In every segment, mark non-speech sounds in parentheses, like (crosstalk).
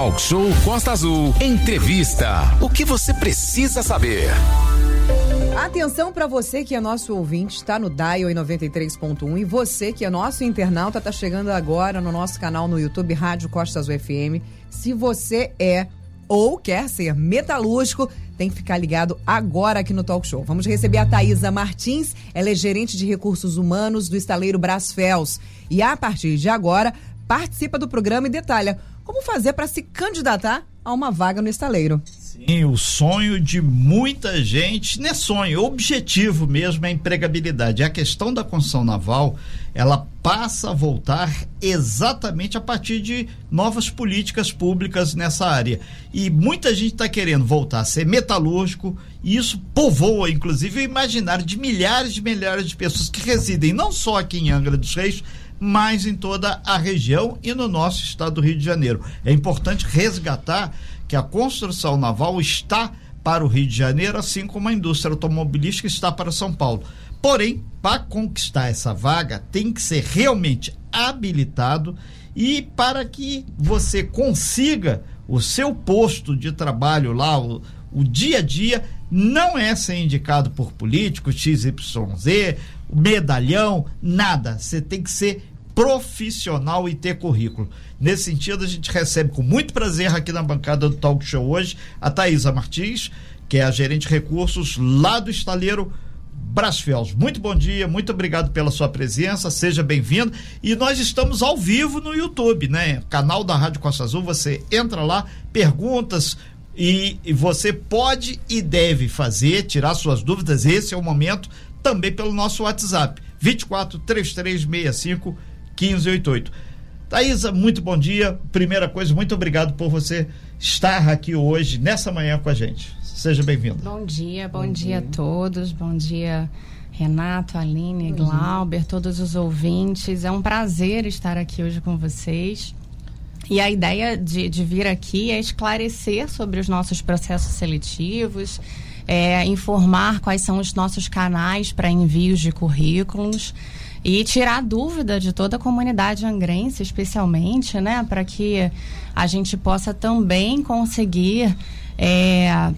Talk Show Costa Azul. Entrevista. O que você precisa saber? Atenção para você que é nosso ouvinte, está no Dial em 93.1 e você que é nosso internauta, está chegando agora no nosso canal no YouTube Rádio Costa Azul FM. Se você é ou quer ser metalúrgico, tem que ficar ligado agora aqui no Talk Show. Vamos receber a Thaisa Martins, ela é gerente de recursos humanos do estaleiro Brasfels. E a partir de agora, participa do programa e detalha como fazer para se candidatar a uma vaga no estaleiro. Sim, o sonho de muita gente, não é sonho, objetivo mesmo é a empregabilidade. A questão da construção naval, ela passa a voltar exatamente a partir de novas políticas públicas nessa área. E muita gente está querendo voltar a ser metalúrgico, e isso povoa, inclusive, o imaginário de milhares de milhares de pessoas que residem não só aqui em Angra dos Reis, mas em toda a região e no nosso estado do Rio de Janeiro. É importante resgatar que a construção naval está para o Rio de Janeiro, assim como a indústria automobilística está para São Paulo. Porém, para conquistar essa vaga, tem que ser realmente habilitado e para que você consiga o seu posto de trabalho lá, o, o dia a dia, não é ser indicado por político, XYZ, medalhão, nada. Você tem que ser profissional e ter currículo. Nesse sentido, a gente recebe com muito prazer aqui na bancada do Talk Show hoje a Thaisa Martins, que é a gerente de recursos lá do estaleiro Brasfels. Muito bom dia, muito obrigado pela sua presença, seja bem-vindo. E nós estamos ao vivo no YouTube, né? Canal da Rádio Costa Azul, você entra lá, perguntas, e, e, você pode e deve fazer, tirar suas dúvidas. Esse é o momento também pelo nosso WhatsApp: 24 3365 1588. Thaisa, muito bom dia. Primeira coisa, muito obrigado por você estar aqui hoje, nessa manhã com a gente. Seja bem-vindo. Bom dia, bom, bom dia. dia. a todos. Bom dia, Renato, Aline, Glauber, todos os ouvintes. É um prazer estar aqui hoje com vocês. E a ideia de, de vir aqui é esclarecer sobre os nossos processos seletivos, é, informar quais são os nossos canais para envios de currículos e tirar a dúvida de toda a comunidade angrense, especialmente, né, para que a gente possa também conseguir é,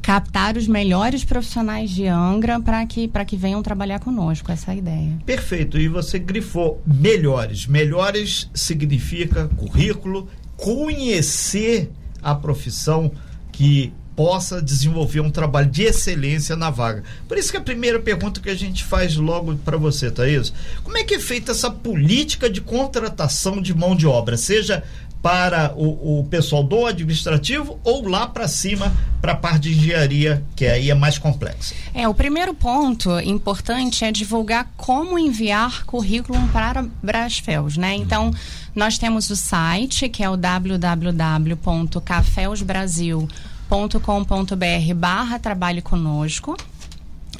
captar os melhores profissionais de Angra para que, que venham trabalhar conosco. Essa é a ideia. Perfeito. E você grifou melhores. Melhores significa currículo, conhecer a profissão que possa desenvolver um trabalho de excelência na vaga. Por isso que a primeira pergunta que a gente faz logo para você, Thaís, como é que é feita essa política de contratação de mão de obra, seja para o, o pessoal do administrativo ou lá para cima para a parte de engenharia, que aí é mais complexa? É, o primeiro ponto importante é divulgar como enviar currículo para Brasfels, né? Então, nós temos o site, que é o www.cafésbrasil.com com.br barra trabalhe conosco.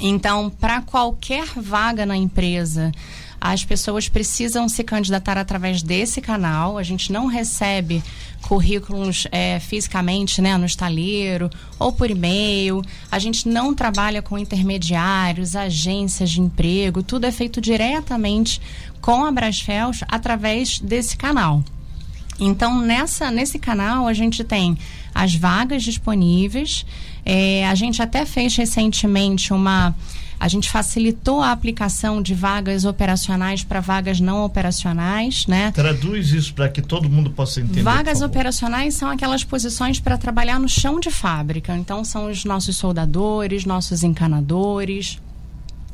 Então, para qualquer vaga na empresa, as pessoas precisam se candidatar através desse canal. A gente não recebe currículos é, fisicamente né, no estaleiro ou por e-mail. A gente não trabalha com intermediários, agências de emprego. Tudo é feito diretamente com a Brasfels através desse canal. Então, nessa, nesse canal, a gente tem as vagas disponíveis. É, a gente até fez recentemente uma. A gente facilitou a aplicação de vagas operacionais para vagas não operacionais, né? Traduz isso para que todo mundo possa entender. Vagas operacionais são aquelas posições para trabalhar no chão de fábrica. Então, são os nossos soldadores, nossos encanadores,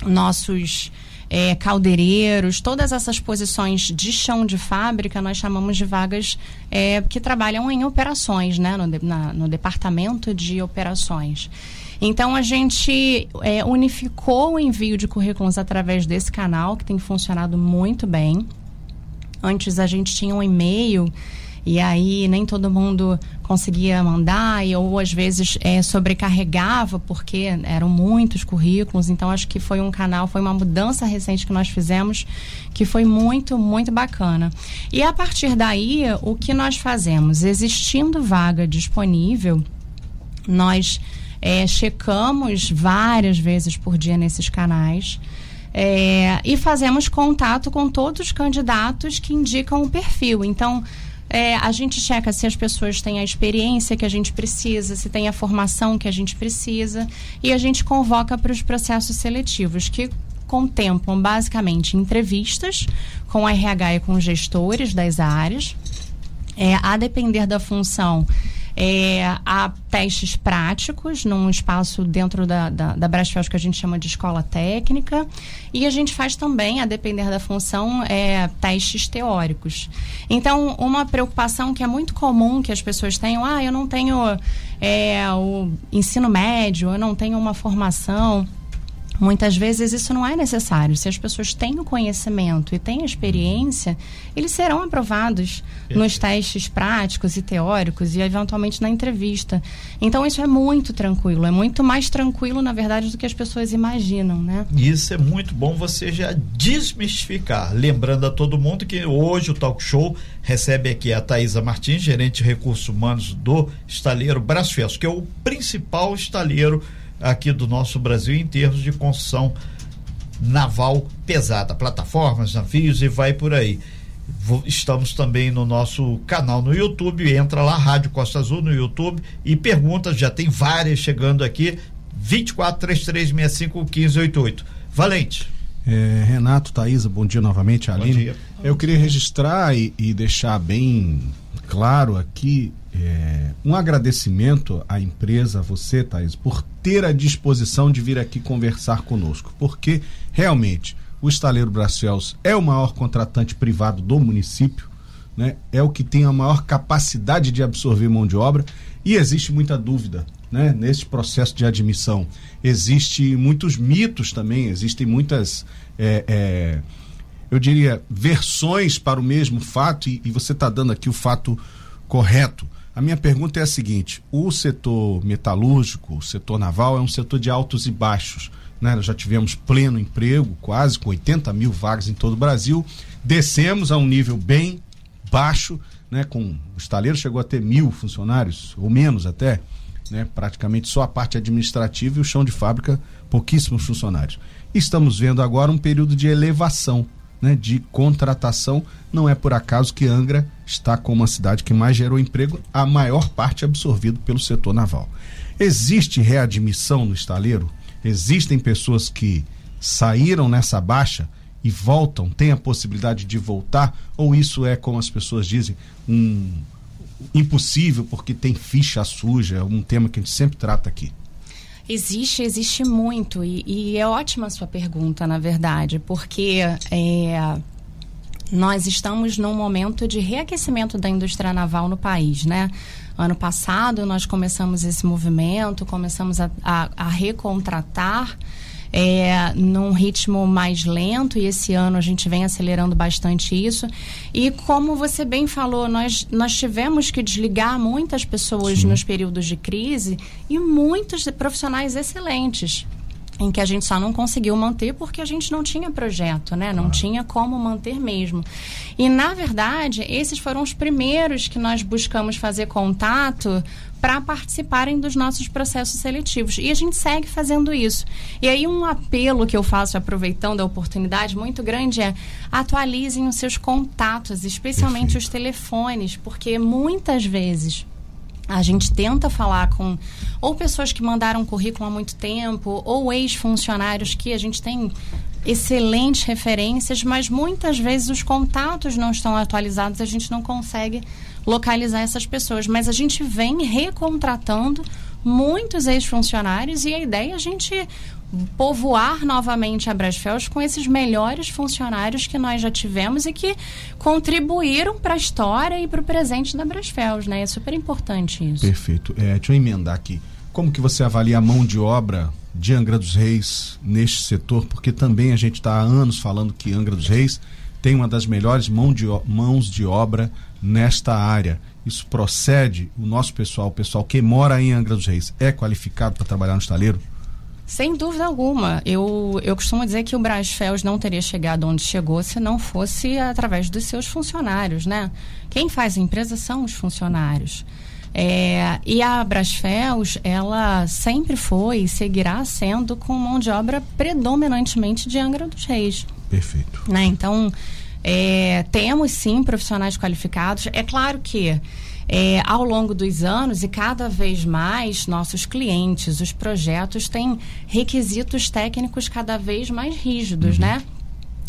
nossos é, caldeireiros, todas essas posições de chão de fábrica, nós chamamos de vagas é, que trabalham em operações, né, no, na, no departamento de operações. Então a gente é, unificou o envio de currículos através desse canal, que tem funcionado muito bem. Antes a gente tinha um e-mail e aí nem todo mundo conseguia mandar e, ou às vezes é, sobrecarregava porque eram muitos currículos. Então acho que foi um canal foi uma mudança recente que nós fizemos que foi muito muito bacana. E a partir daí o que nós fazemos? Existindo vaga disponível nós é, checamos várias vezes por dia nesses canais é, e fazemos contato com todos os candidatos que indicam o perfil. Então, é, a gente checa se as pessoas têm a experiência que a gente precisa, se tem a formação que a gente precisa, e a gente convoca para os processos seletivos, que contemplam basicamente entrevistas com RH e com gestores das áreas. É, a depender da função, é, há testes práticos num espaço dentro da, da, da Brasfels que a gente chama de escola técnica. E a gente faz também, a depender da função, é, testes teóricos. Então, uma preocupação que é muito comum que as pessoas tenham, ah, eu não tenho é, o ensino médio, eu não tenho uma formação. Muitas vezes isso não é necessário. Se as pessoas têm o conhecimento e têm a experiência, eles serão aprovados nos testes práticos e teóricos e eventualmente na entrevista. Então isso é muito tranquilo, é muito mais tranquilo, na verdade, do que as pessoas imaginam, né? Isso é muito bom você já desmistificar. Lembrando a todo mundo que hoje o Talk Show recebe aqui a Thaisa Martins, gerente de recursos humanos do estaleiro Brasfels, que é o principal estaleiro aqui do nosso Brasil em termos de construção naval pesada, plataformas, navios e vai por aí. Estamos também no nosso canal no YouTube, entra lá, Rádio Costa Azul no YouTube e perguntas, já tem várias chegando aqui, 24 3365 1588. Valente. É, Renato, Thaisa, bom dia novamente, Aline. Bom dia. Eu queria registrar e, e deixar bem claro aqui é, um agradecimento à empresa, a você, Thaís, por ter a disposição de vir aqui conversar conosco, porque realmente o estaleiro Bracels é o maior contratante privado do município, né? é o que tem a maior capacidade de absorver mão de obra e existe muita dúvida né? nesse processo de admissão. Existem muitos mitos também, existem muitas. É, é, eu diria, versões para o mesmo fato, e, e você está dando aqui o fato correto. A minha pergunta é a seguinte: o setor metalúrgico, o setor naval, é um setor de altos e baixos. Né? Nós já tivemos pleno emprego, quase com 80 mil vagas em todo o Brasil. Descemos a um nível bem baixo, né? com o estaleiro chegou a ter mil funcionários, ou menos até, né? praticamente só a parte administrativa e o chão de fábrica, pouquíssimos funcionários. Estamos vendo agora um período de elevação né, de contratação. Não é por acaso que Angra está como a cidade que mais gerou emprego, a maior parte absorvido pelo setor naval. Existe readmissão no estaleiro? Existem pessoas que saíram nessa baixa e voltam, tem a possibilidade de voltar? Ou isso é, como as pessoas dizem, um impossível porque tem ficha suja, um tema que a gente sempre trata aqui? Existe, existe muito. E, e, é ótima a sua pergunta, na verdade, porque é, nós estamos num momento de reaquecimento da indústria naval no país, né? Ano passado nós começamos esse movimento, começamos a, a, a recontratar é, num ritmo mais lento e esse ano a gente vem acelerando bastante isso. E como você bem falou, nós, nós tivemos que desligar muitas pessoas Sim. nos períodos de crise e muitos profissionais excelentes em que a gente só não conseguiu manter porque a gente não tinha projeto, né? Não tinha como manter mesmo. E na verdade, esses foram os primeiros que nós buscamos fazer contato para participarem dos nossos processos seletivos. E a gente segue fazendo isso. E aí um apelo que eu faço aproveitando a oportunidade muito grande é atualizem os seus contatos, especialmente os telefones, porque muitas vezes a gente tenta falar com ou pessoas que mandaram currículo há muito tempo, ou ex-funcionários que a gente tem excelentes referências, mas muitas vezes os contatos não estão atualizados, a gente não consegue localizar essas pessoas. Mas a gente vem recontratando muitos ex-funcionários e a ideia é a gente povoar novamente a Brasfels com esses melhores funcionários que nós já tivemos e que contribuíram para a história e para o presente da Brasfels, né? É super importante isso. Perfeito. É, deixa eu emendar aqui. Como que você avalia a mão de obra de Angra dos Reis neste setor? Porque também a gente está há anos falando que Angra dos Reis tem uma das melhores mão de, mãos de obra nesta área. Isso procede? O nosso pessoal, o pessoal que mora em Angra dos Reis, é qualificado para trabalhar no estaleiro? Sem dúvida alguma. Eu, eu costumo dizer que o Brasfels não teria chegado onde chegou se não fosse através dos seus funcionários, né? Quem faz a empresa são os funcionários. É, e a Brasfels, ela sempre foi e seguirá sendo com mão de obra predominantemente de Angra dos Reis. Perfeito. Né? Então, É, temos sim profissionais qualificados. É claro que é, ao longo dos anos e cada vez mais nossos clientes, os projetos têm requisitos técnicos cada vez mais rígidos, uhum. né?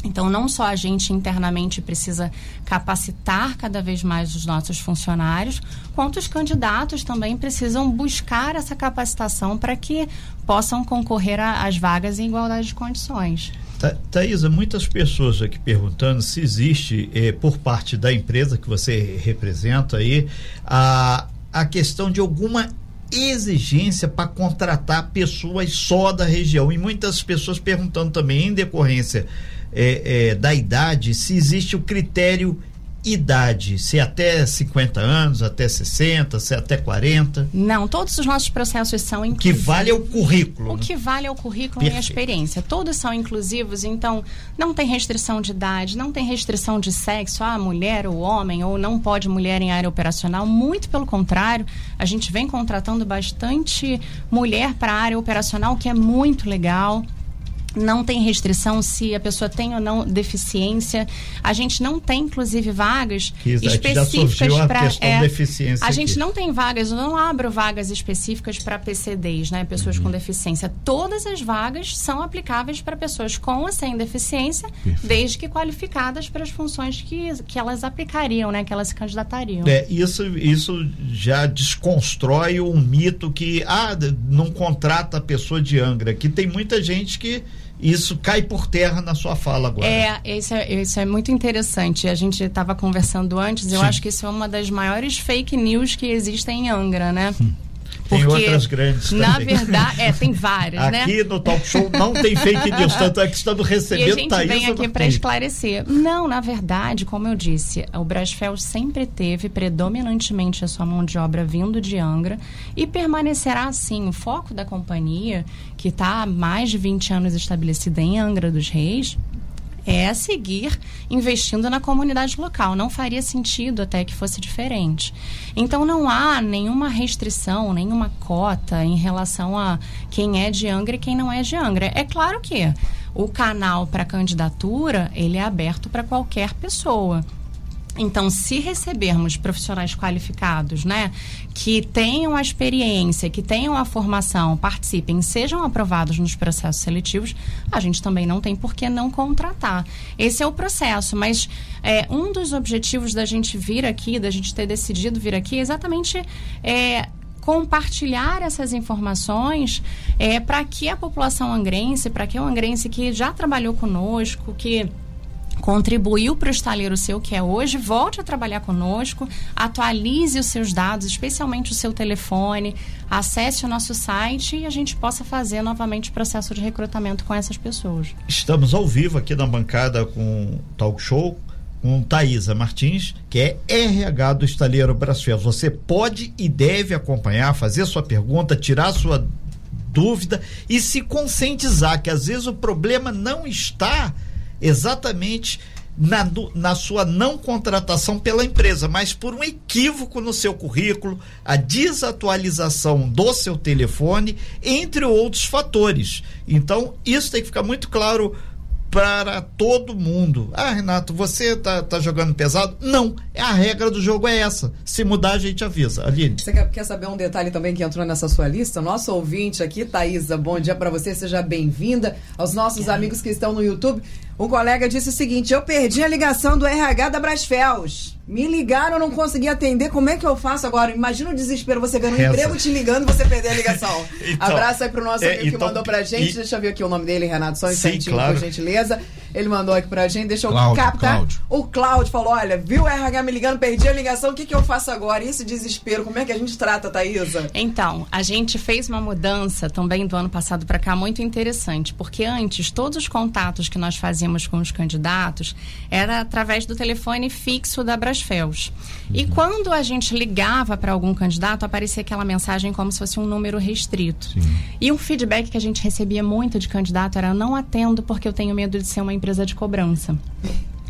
Então, não só a gente internamente precisa capacitar cada vez mais os nossos funcionários, quanto os candidatos também precisam buscar essa capacitação para que possam concorrer às vagas em igualdade de condições. Thaisa, muitas pessoas aqui perguntando se existe, eh, por parte da empresa que você representa aí, a, a questão de alguma exigência para contratar pessoas só da região. E muitas pessoas perguntando também, em decorrência é, é, da idade, se existe o critério idade, se é até 50 anos, até 60, se é até 40? Não, todos os nossos processos são inclusivos. O que vale é o currículo. O né? que vale é o currículo Perfeito. e a experiência. Todos são inclusivos, então não tem restrição de idade, não tem restrição de sexo, ah, mulher ou homem, ou não pode mulher em área operacional. Muito pelo contrário, a gente vem contratando bastante mulher para a área operacional, que é muito legal não tem restrição se a pessoa tem ou não deficiência. A gente não tem, inclusive, vagas específicas para. É, deficiência a aqui. gente não tem vagas, eu não abro vagas específicas para PCDs, né? Pessoas uhum. com deficiência. Todas as vagas são aplicáveis para pessoas com ou sem deficiência, Perfeito. desde que qualificadas para as funções que, que elas aplicariam, né? Que elas se candidatariam. É, isso, isso já desconstrói um mito que ah, não contrata a pessoa de Angra, que tem muita gente que isso cai por terra na sua fala agora. É, isso é, isso é muito interessante. A gente estava conversando antes, eu acho que isso é uma das maiores fake news que existem em Angra, né? Hum. Tem outras grandes também. Na verdade, é, tem várias, né? Aqui no Talk Show não tem fake news, tanto é que estamos recebendo E a gente Thaís vem aqui para esclarecer. Não, na verdade, como eu disse, o Brasfel sempre teve predominantemente a sua mão de obra vindo de Angra e permanecerá assim. O foco da companhia, que está há mais de 20 anos estabelecida em Angra dos Reis, é seguir investindo na comunidade local. Não faria sentido até que fosse diferente. Então não há nenhuma restrição, nenhuma cota em relação a quem é de Angra e quem não é de Angra. É claro que o canal para candidatura ele é aberto para qualquer pessoa. Então, se recebermos profissionais qualificados, né, que tenham a experiência, que tenham a formação, participem, sejam aprovados nos processos seletivos, a gente também não tem por que não contratar. Esse é o processo, mas é, um dos objetivos da gente vir aqui, da gente ter decidido vir aqui, é exatamente é, compartilhar essas informações é, para que a população angrense, para que o angrense que já trabalhou conosco, que contribuiu para o estaleiro seu que é hoje, volte a trabalhar conosco, atualize os seus dados, especialmente o seu telefone, acesse o nosso site e a gente possa fazer novamente o processo de recrutamento com essas pessoas. Estamos ao vivo aqui na bancada com Talk Show com Thaisa Martins, que é RH do Estaleiro Brasfel. Você pode e deve acompanhar, fazer sua pergunta, tirar sua dúvida e se conscientizar que às vezes o problema não está exatamente na, na sua não contratação pela empresa, mas por um equívoco no seu currículo, a desatualização do seu telefone, entre outros fatores. Então, isso tem que ficar muito claro para todo mundo. Ah, Renato, você tá, tá jogando pesado? Não, a regra do jogo é essa. Se mudar, a gente avisa. Aline. Você quer, quer saber um detalhe também que entrou nessa sua lista? Nosso ouvinte aqui, Thaisa, bom dia para você, seja bem-vinda. Aos nossos amigos que estão no YouTube. Um colega disse o seguinte: eu perdi a ligação do RH da Brasfels. Me ligaram, eu não consegui atender. Como é que eu faço agora? Imagina o desespero, você ganhando um emprego te ligando e você perder a ligação. (laughs) então, Abraço aí pro nosso é, amigo então, que mandou pra gente. E, Deixa eu ver aqui o nome dele, Renato, só um instantinho, claro. por gentileza. Ele mandou aqui pra gente, deixa eu Cláudio, captar. Cláudio. O Cláudio falou: olha, viu o RH me ligando, perdi a ligação, o que, que eu faço agora? E esse desespero, como é que a gente trata, Thaisa? Então, a gente fez uma mudança também do ano passado para cá muito interessante, porque antes todos os contatos que nós fazíamos com os candidatos era através do telefone fixo da Brasfels. Uhum. E quando a gente ligava para algum candidato, aparecia aquela mensagem como se fosse um número restrito. Sim. E um feedback que a gente recebia muito de candidato era: não atendo porque eu tenho medo de ser uma empresa de cobrança.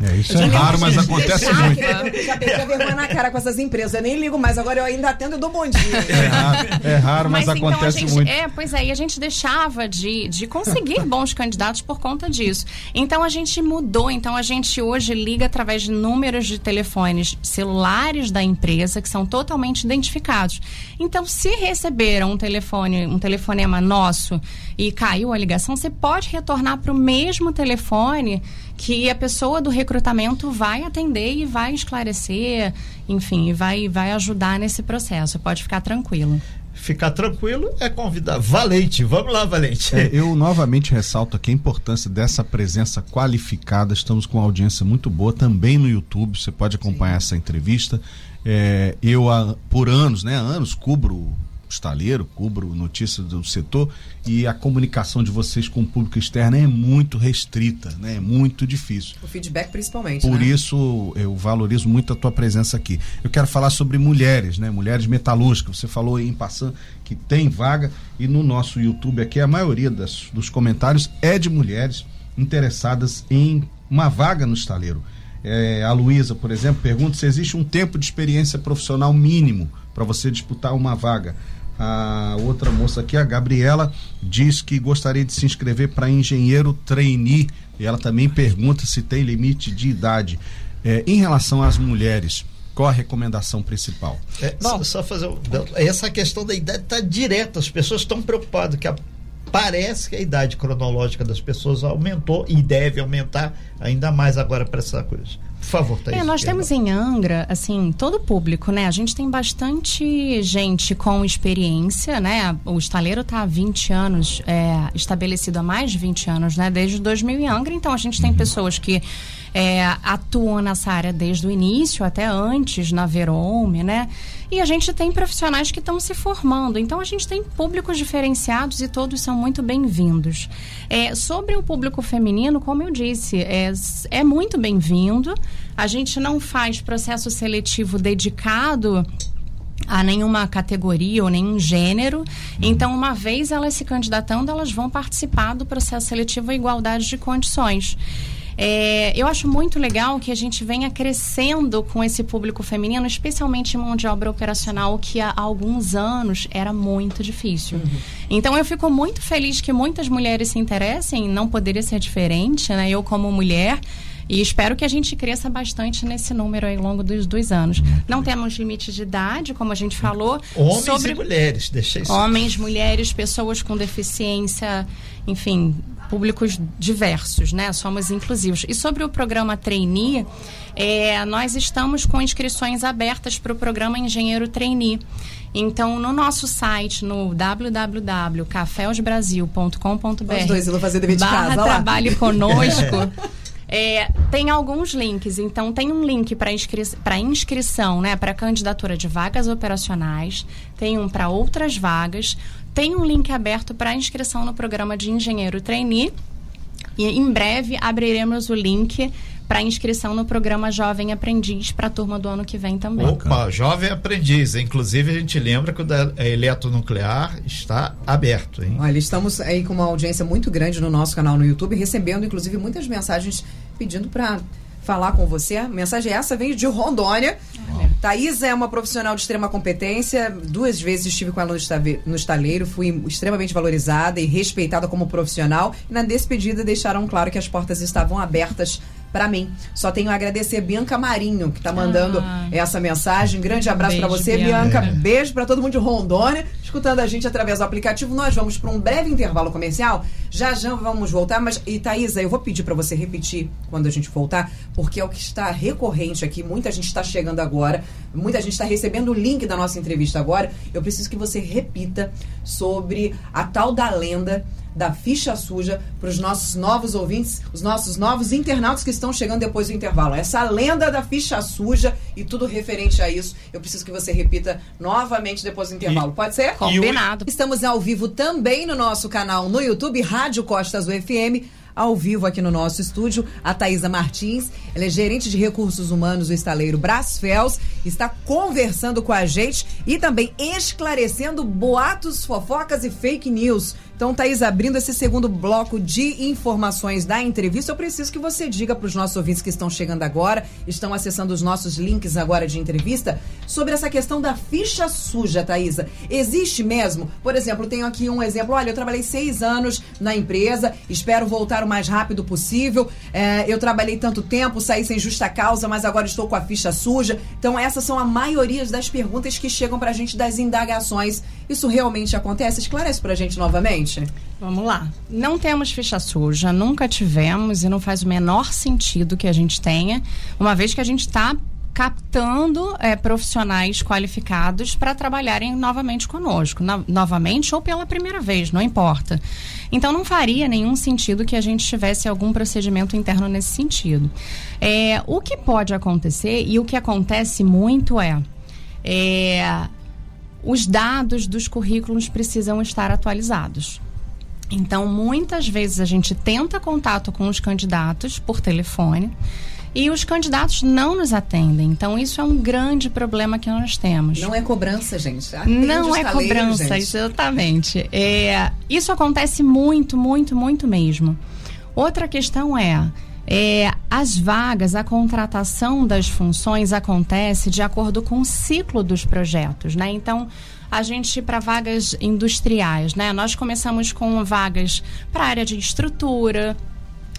É, isso é raro, mas acontece muito. Já perdi a vergonha na cara com essas empresas. Eu nem ligo mais, agora eu ainda atendo e dou bom dia. É raro, é raro mas, mas então acontece gente, muito. É, pois é, e a gente deixava de, de conseguir (laughs) bons candidatos por conta disso. Então a gente mudou, então a gente hoje liga através de números de telefones celulares da empresa que são totalmente identificados. Então, se receberam um telefone, um telefonema nosso e caiu a ligação, você pode retornar para o mesmo telefone que a pessoa do recrutamento vai atender e vai esclarecer, enfim, vai, vai ajudar nesse processo. Pode ficar tranquilo ficar tranquilo é convidar. Valente, vamos lá, Valente. É, eu novamente ressalto aqui a importância dessa presença qualificada. Estamos com uma audiência muito boa também no YouTube. Você pode acompanhar Sim. essa entrevista. É, eu, há, por anos, né, anos, cubro estaleiro, cubro notícias do setor e a comunicação de vocês com o público externo é muito restrita, né? É muito difícil. O feedback principalmente. Por né? isso eu valorizo muito a tua presença aqui. Eu quero falar sobre mulheres, né? Mulheres metalúrgicas. Você falou em passando que tem vaga e no nosso YouTube aqui a maioria das, dos comentários é de mulheres interessadas em uma vaga no estaleiro. É, a Luísa, por exemplo, pergunta se existe um tempo de experiência profissional mínimo para você disputar uma vaga. A outra moça aqui, a Gabriela, diz que gostaria de se inscrever para engenheiro trainee. E ela também pergunta se tem limite de idade. É, em relação às mulheres, qual a recomendação principal? É, só, só fazer. Essa questão da idade está direta. As pessoas estão preocupadas que a, parece que a idade cronológica das pessoas aumentou e deve aumentar ainda mais agora para essa coisa. Por favor, Thaís. É, nós temos em Angra, assim, todo o público, né? A gente tem bastante gente com experiência, né? O estaleiro está há 20 anos, é, estabelecido há mais de 20 anos, né? Desde 2000 em Angra, então a gente tem uhum. pessoas que é, atuam nessa área desde o início, até antes, na Verome, né? E a gente tem profissionais que estão se formando. Então a gente tem públicos diferenciados e todos são muito bem-vindos. É, sobre o público feminino, como eu disse, é, é muito bem-vindo. A gente não faz processo seletivo dedicado a nenhuma categoria ou nenhum gênero. Então, uma vez elas se candidatando, elas vão participar do processo seletivo à igualdade de condições. É, eu acho muito legal que a gente venha crescendo com esse público feminino, especialmente em mão de obra operacional, que há alguns anos era muito difícil. Uhum. Então eu fico muito feliz que muitas mulheres se interessem, não poderia ser diferente, né? Eu como mulher. E espero que a gente cresça bastante nesse número ao longo dos, dois anos. Não temos limite de idade, como a gente falou. Homens sobre... e mulheres, deixa isso. Homens, mulheres, pessoas com deficiência, enfim, públicos diversos, né? Somos inclusivos. E sobre o programa Trainee, é, nós estamos com inscrições abertas para o programa Engenheiro Trainee. Então, no nosso site, no www.caféosbrasil.com.br Os dois, eu vou fazer dever de casa, trabalhe conosco. (laughs) É, tem alguns links, então tem um link para inscri inscrição, né, para candidatura de vagas operacionais, tem um para outras vagas, tem um link aberto para inscrição no programa de engenheiro trainee. E em breve abriremos o link para inscrição no programa Jovem Aprendiz para a turma do ano que vem também. Opa, Jovem Aprendiz. Inclusive, a gente lembra que o da eletronuclear está aberto. Hein? Olha, estamos aí com uma audiência muito grande no nosso canal no YouTube, recebendo inclusive muitas mensagens pedindo para falar com você. A mensagem é essa vem de Rondônia. Uhum. Thaís é uma profissional de extrema competência. Duas vezes estive com ela no estaleiro, fui extremamente valorizada e respeitada como profissional. E na despedida deixaram claro que as portas estavam abertas para mim. Só tenho a agradecer Bianca Marinho, que está mandando ah, essa mensagem. Grande abraço para você, Bianca. Bianca. Beijo para todo mundo de Rondônia, escutando a gente através do aplicativo. Nós vamos para um breve intervalo comercial. Já já vamos voltar, mas e Thaisa, eu vou pedir para você repetir quando a gente voltar, porque é o que está recorrente aqui. Muita gente está chegando agora, muita gente está recebendo o link da nossa entrevista agora. Eu preciso que você repita sobre a tal da lenda da ficha suja para os nossos novos ouvintes, os nossos novos internautas que estão chegando depois do intervalo. Essa lenda da ficha suja e tudo referente a isso, eu preciso que você repita novamente depois do intervalo. E, Pode ser? Combinado. Estamos ao vivo também no nosso canal no YouTube, Rádio Costas UFM ao vivo aqui no nosso estúdio, a Thaisa Martins. Ela é gerente de recursos humanos do estaleiro Brasfels. Está conversando com a gente e também esclarecendo boatos, fofocas e fake news. Então, Thaís, abrindo esse segundo bloco de informações da entrevista, eu preciso que você diga para os nossos ouvintes que estão chegando agora, estão acessando os nossos links agora de entrevista, sobre essa questão da ficha suja, Thaisa. Existe mesmo? Por exemplo, tenho aqui um exemplo. Olha, eu trabalhei seis anos na empresa, espero voltar o mais rápido possível. É, eu trabalhei tanto tempo, saí sem justa causa, mas agora estou com a ficha suja. Então, essas são a maioria das perguntas que chegam para a gente das indagações. Isso realmente acontece? Esclarece para a gente novamente. Vamos lá. Não temos ficha suja, nunca tivemos e não faz o menor sentido que a gente tenha, uma vez que a gente está captando é, profissionais qualificados para trabalharem novamente conosco, no, novamente ou pela primeira vez, não importa. Então não faria nenhum sentido que a gente tivesse algum procedimento interno nesse sentido. É, o que pode acontecer e o que acontece muito é, é os dados dos currículos precisam estar atualizados. Então, muitas vezes a gente tenta contato com os candidatos por telefone e os candidatos não nos atendem. Então, isso é um grande problema que nós temos. Não é cobrança, gente. Atende não é cobrança, gente. exatamente. É, isso acontece muito, muito, muito mesmo. Outra questão é é, as vagas, a contratação das funções acontece de acordo com o ciclo dos projetos, né? Então, a gente para vagas industriais, né? Nós começamos com vagas para área de estrutura,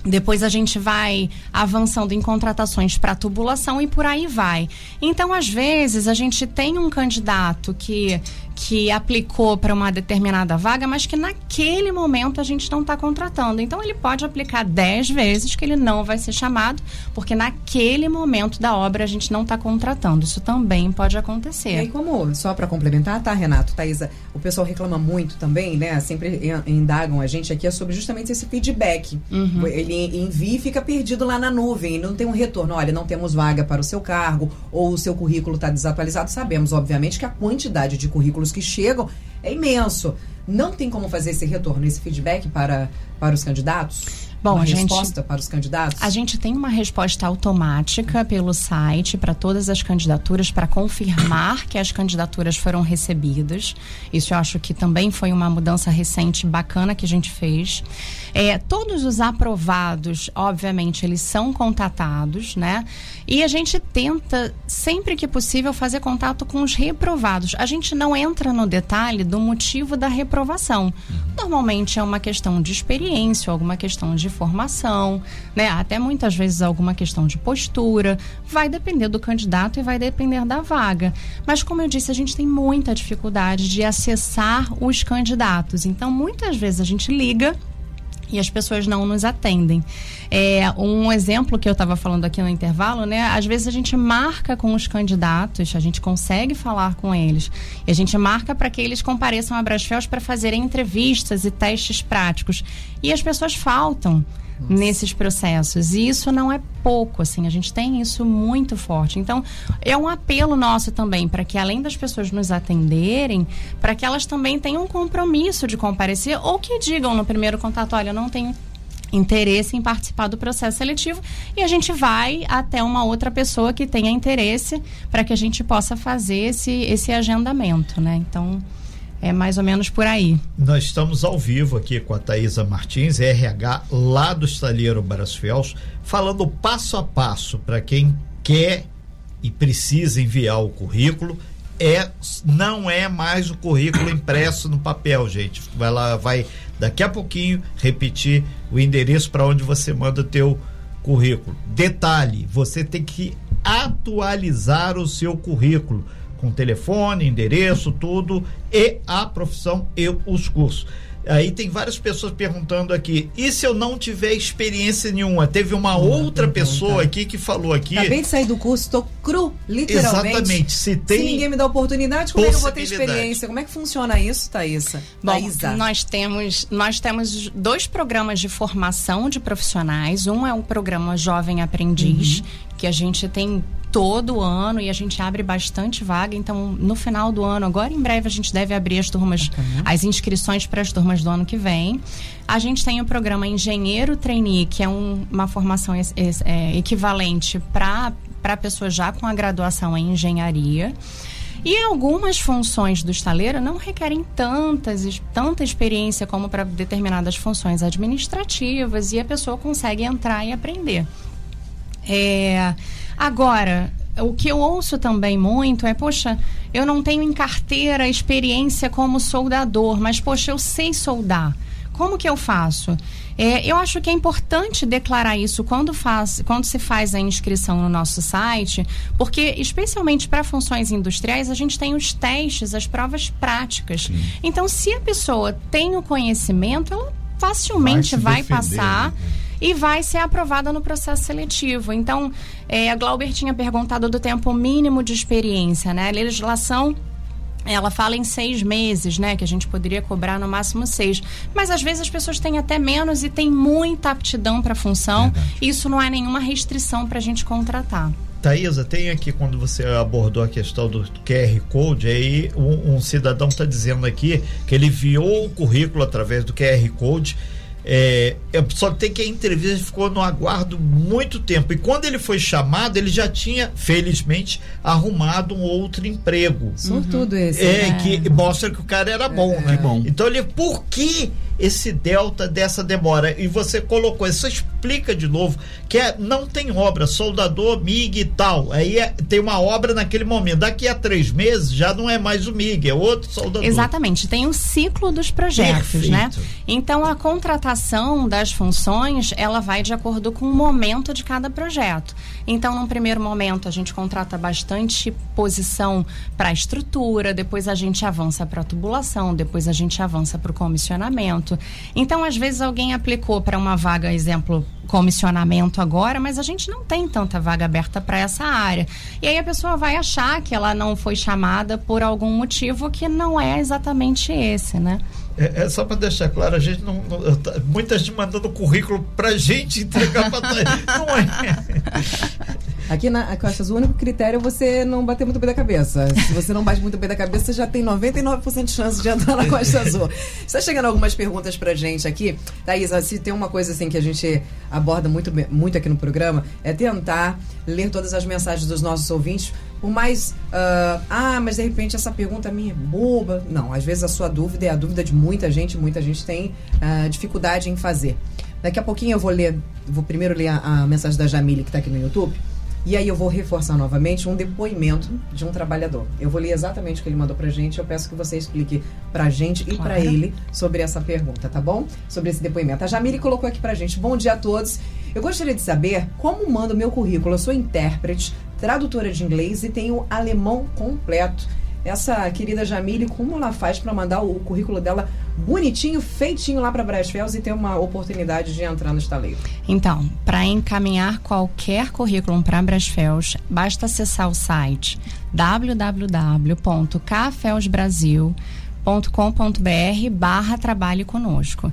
depois a gente vai avançando em contratações para tubulação e por aí vai. Então, às vezes, a gente tem um candidato que que aplicou para uma determinada vaga, mas que naquele momento a gente não está contratando. Então ele pode aplicar 10 vezes que ele não vai ser chamado, porque naquele momento da obra a gente não está contratando. Isso também pode acontecer. E aí, como, só para complementar, tá, Renato, Thaisa, o pessoal reclama muito também, né? Sempre indagam a gente aqui é sobre justamente esse feedback. Uhum. Ele envia e fica perdido lá na nuvem, não tem um retorno. Olha, não temos vaga para o seu cargo, ou o seu currículo está desatualizado. Sabemos, obviamente, que a quantidade de currículos que chegam é imenso. Não tem como fazer esse retorno, esse feedback para, para os candidatos? Bom, uma a resposta para os candidatos? A gente tem uma resposta automática pelo site para todas as candidaturas para confirmar que as candidaturas foram recebidas. Isso eu acho que também foi uma mudança recente bacana que a gente fez. É, todos os aprovados, obviamente, eles são contatados, né? E a gente tenta, sempre que possível, fazer contato com os reprovados. A gente não entra no detalhe do motivo da reprovação. Normalmente é uma questão de experiência, alguma questão de formação, né? Até muitas vezes alguma questão de postura. Vai depender do candidato e vai depender da vaga. Mas como eu disse, a gente tem muita dificuldade de acessar os candidatos. Então, muitas vezes a gente liga e as pessoas não nos atendem. É, um exemplo que eu estava falando aqui no intervalo, né? Às vezes a gente marca com os candidatos, a gente consegue falar com eles, e a gente marca para que eles compareçam a Brasfels para fazerem entrevistas e testes práticos. E as pessoas faltam. Nossa. nesses processos. E isso não é pouco, assim, a gente tem isso muito forte. Então, é um apelo nosso também para que além das pessoas nos atenderem, para que elas também tenham um compromisso de comparecer ou que digam no primeiro contato, olha, eu não tenho interesse em participar do processo seletivo e a gente vai até uma outra pessoa que tenha interesse para que a gente possa fazer esse, esse agendamento, né? Então, é mais ou menos por aí. Nós estamos ao vivo aqui com a Thaisa Martins, RH lá do Estaleiro Brasfels, falando passo a passo para quem quer e precisa enviar o currículo. É, não é mais o currículo impresso no papel, gente. Ela vai daqui a pouquinho repetir o endereço para onde você manda o teu currículo. Detalhe, você tem que atualizar o seu currículo com telefone, endereço, tudo, e a profissão e os cursos. Aí tem várias pessoas perguntando aqui, e se eu não tiver experiência nenhuma? Teve uma outra pessoa aqui que falou aqui. Acabei de sair do curso, estou cru, literalmente. Exatamente. Se, tem se ninguém me dá oportunidade, como é que eu vou ter experiência? Como é que funciona isso, Thaisa? Bom, Thaisa. nós temos, nós temos dois programas de formação de profissionais. Um é o programa Jovem Aprendiz, uhum. que a gente tem todo ano e a gente abre bastante vaga. Então, no final do ano, agora em breve a gente deve abrir as turmas, uhum. as inscrições para as turmas do ano que vem. A gente tem o programa Engenheiro Trainee, que é um, uma formação é, é, equivalente para para pessoas já com a graduação em engenharia. E algumas funções do estaleiro não requerem tantas, tanta experiência como para determinadas funções administrativas e a pessoa consegue entrar e aprender. É, agora, o que eu ouço também muito é, poxa, eu não tenho em carteira experiência como soldador, mas poxa, eu sei soldar. Como que eu faço? É, eu acho que é importante declarar isso quando, faz, quando se faz a inscrição no nosso site, porque, especialmente para funções industriais, a gente tem os testes, as provas práticas. Sim. Então, se a pessoa tem o conhecimento, ela facilmente vai, vai passar. Né? E vai ser aprovada no processo seletivo. Então, é, a Glauber tinha perguntado do tempo mínimo de experiência, né? A legislação ela fala em seis meses, né? Que a gente poderia cobrar no máximo seis. Mas às vezes as pessoas têm até menos e têm muita aptidão para a função. Verdade. Isso não é nenhuma restrição para a gente contratar. Thaisa, tem aqui quando você abordou a questão do QR Code, aí um, um cidadão está dizendo aqui que ele enviou o currículo através do QR Code é, só tem que a entrevista ficou no aguardo muito tempo. E quando ele foi chamado, ele já tinha, felizmente, arrumado um outro emprego. Sobretudo uhum. esse. É, né? que mostra que o cara era bom, é, né? Bom. Então ele, por que esse delta dessa demora? E você colocou, isso explica de novo, que é, não tem obra, soldador, MIG e tal. Aí é, tem uma obra naquele momento. Daqui a três meses já não é mais o MIG, é outro soldador. Exatamente, tem o ciclo dos projetos, né? Perfeito. né? Então a contratação das funções, ela vai de acordo com o momento de cada projeto. Então, num primeiro momento, a gente contrata bastante posição para a estrutura, depois a gente avança para a tubulação, depois a gente avança para o comissionamento. Então, às vezes, alguém aplicou para uma vaga, exemplo, comissionamento agora, mas a gente não tem tanta vaga aberta para essa área. E aí a pessoa vai achar que ela não foi chamada por algum motivo que não é exatamente esse, né? É, é, só para deixar claro, a gente não, não. Muita gente mandando currículo para gente entregar para Não é. Aqui na Costas, o único critério é você não bater muito bem da cabeça. Se você não bate muito bem da cabeça, você já tem 99% de chance de entrar na (laughs) Costa Azul. Está chegando algumas perguntas pra gente aqui. Thaís, se tem uma coisa assim que a gente aborda muito, muito aqui no programa, é tentar ler todas as mensagens dos nossos ouvintes. Por mais. Uh, ah, mas de repente essa pergunta minha é boba. Não, às vezes a sua dúvida é a dúvida de muita gente, muita gente tem uh, dificuldade em fazer. Daqui a pouquinho eu vou ler, vou primeiro ler a, a mensagem da Jamile que está aqui no YouTube. E aí eu vou reforçar novamente um depoimento de um trabalhador. Eu vou ler exatamente o que ele mandou pra gente. Eu peço que você explique pra gente claro. e para ele sobre essa pergunta, tá bom? Sobre esse depoimento. A Jamile colocou aqui pra gente. Bom dia a todos. Eu gostaria de saber como manda o meu currículo. Eu sou intérprete, tradutora de inglês e tenho alemão completo essa querida Jamile, como ela faz para mandar o currículo dela bonitinho, feitinho lá para Brasfels e ter uma oportunidade de entrar no estaleiro? Então, para encaminhar qualquer currículo para Brasfels, basta acessar o site www.cafelsbrasil.com.br barra trabalhe conosco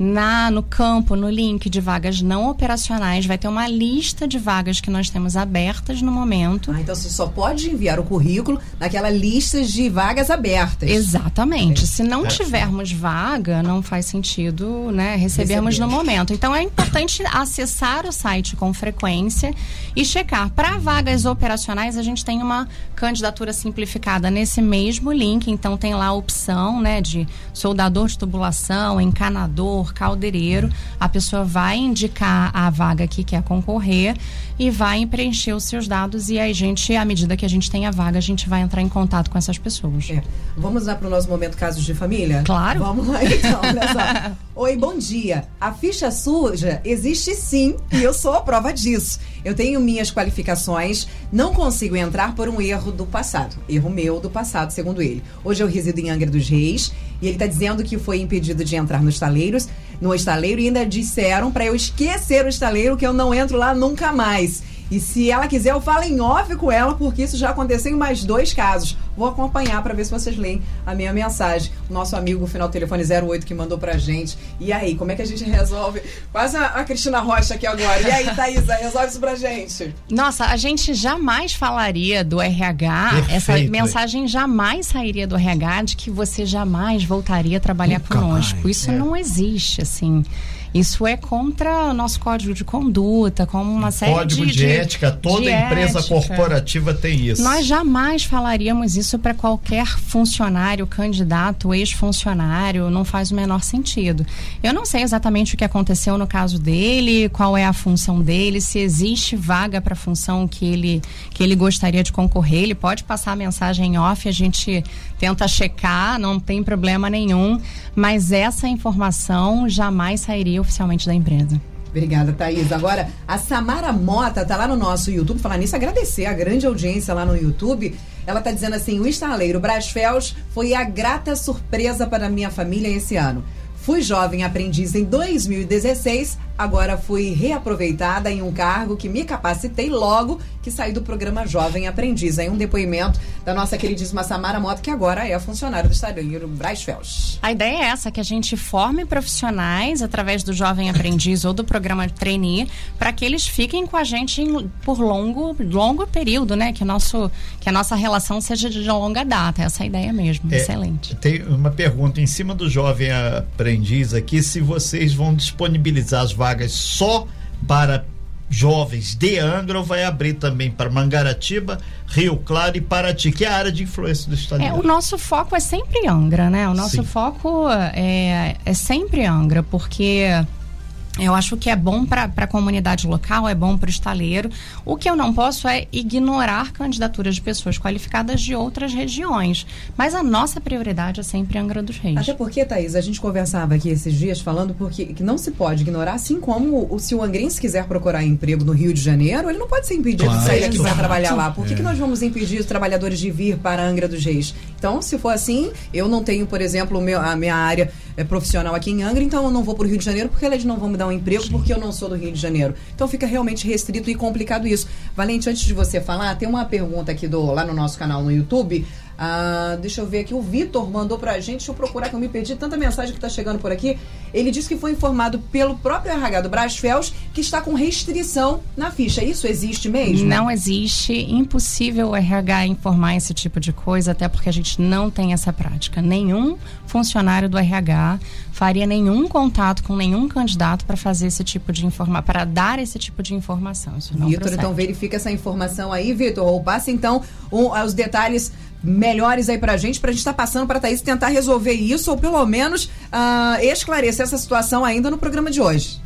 na no campo, no link de vagas não operacionais, vai ter uma lista de vagas que nós temos abertas no momento. Ah, então você só pode enviar o currículo naquela lista de vagas abertas. Exatamente. É. Se não é. tivermos vaga, não faz sentido, né, recebermos Receber. no momento. Então é importante acessar o site com frequência e checar. Para vagas operacionais, a gente tem uma candidatura simplificada nesse mesmo link, então tem lá a opção, né, de soldador de tubulação, encanador, caldeireiro, a pessoa vai indicar a vaga que quer concorrer e vai preencher os seus dados e a gente, à medida que a gente tem a vaga, a gente vai entrar em contato com essas pessoas. É. Vamos lá para o nosso momento casos de família? Claro. Vamos lá então, olha só. (laughs) Oi, bom dia. A ficha suja existe sim e eu sou a prova disso. Eu tenho minhas qualificações, não consigo entrar por um erro do passado. Erro meu do passado, segundo ele. Hoje eu resido em Angra dos Reis e ele está dizendo que foi impedido de entrar nos estaleiros, no estaleiro e ainda disseram para eu esquecer o estaleiro que eu não entro lá nunca mais. E se ela quiser, eu falo em off com ela, porque isso já aconteceu em mais dois casos. vou acompanhar para ver se vocês leem a minha mensagem. O nosso amigo, final telefone 08, que mandou pra gente. E aí, como é que a gente resolve? Quase a, a Cristina Rocha aqui agora. E aí, (laughs) Thaisa, resolve isso pra gente. Nossa, a gente jamais falaria do RH, Perfeito, essa mensagem jamais sairia do RH de que você jamais voltaria a trabalhar Nunca conosco. Mais, isso é. não existe, assim. Isso é contra o nosso código de conduta, como uma série código de, de, de ética. Toda de empresa ética. corporativa tem isso. Nós jamais falaríamos isso para qualquer funcionário, candidato, ex-funcionário. Não faz o menor sentido. Eu não sei exatamente o que aconteceu no caso dele, qual é a função dele, se existe vaga para a função que ele, que ele gostaria de concorrer. Ele pode passar a mensagem off, a gente tenta checar, não tem problema nenhum. Mas essa informação jamais sairia oficialmente da empresa. Obrigada, Thaís. Agora, a Samara Mota tá lá no nosso YouTube. Falar nisso, agradecer a grande audiência lá no YouTube. Ela tá dizendo assim: o estaleiro Brasfels foi a grata surpresa para minha família esse ano. Fui jovem aprendiz em 2016, agora fui reaproveitada em um cargo que me capacitei logo que saí do programa Jovem Aprendiz. Em um depoimento da nossa queridíssima Samara Mota, que agora é funcionária do estaleiro Braz Fels. A ideia é essa, que a gente forme profissionais através do Jovem Aprendiz ou do programa Trainee, para que eles fiquem com a gente por longo, longo período, né? Que, nosso, que a nossa relação seja de longa data. Essa é a ideia mesmo. É, Excelente. Tem uma pergunta em cima do Jovem Aprendiz aqui, se vocês vão disponibilizar as vagas só para jovens de Angra vai abrir também para Mangaratiba, Rio Claro e Paraty, que é a área de influência do estado. É, o nosso foco é sempre Angra, né? O nosso Sim. foco é, é sempre Angra, porque eu acho que é bom para a comunidade local, é bom para o estaleiro. O que eu não posso é ignorar candidaturas de pessoas qualificadas de outras regiões. Mas a nossa prioridade é sempre Angra dos Reis. Até porque, Thaís, a gente conversava aqui esses dias falando porque que não se pode ignorar, assim como o, se o angrense quiser procurar emprego no Rio de Janeiro, ele não pode ser impedido claro. de sair aqui para trabalhar lá. Por que, é. que nós vamos impedir os trabalhadores de vir para Angra dos Reis? Então, se for assim, eu não tenho, por exemplo, meu, a minha área é, profissional aqui em Angra, então eu não vou para o Rio de Janeiro porque eles não vão me dar um emprego Sim. porque eu não sou do Rio de Janeiro. Então fica realmente restrito e complicado isso. Valente, antes de você falar, tem uma pergunta aqui do, lá no nosso canal no YouTube. Ah, deixa eu ver aqui, o Vitor mandou pra gente, deixa eu procurar que eu me perdi, tanta mensagem que tá chegando por aqui. Ele disse que foi informado pelo próprio RH do Brasfels que está com restrição na ficha. Isso existe mesmo? Não existe, impossível o RH informar esse tipo de coisa, até porque a gente não tem essa prática. Nenhum funcionário do RH faria nenhum contato com nenhum candidato para fazer esse tipo de informação, para dar esse tipo de informação. Isso não Vitor, então verifica essa informação aí, Vitor, ou passa então um, os detalhes melhores aí pra gente, pra gente estar tá passando pra Thaís tentar resolver isso, ou pelo menos uh, esclarecer essa situação ainda no programa de hoje.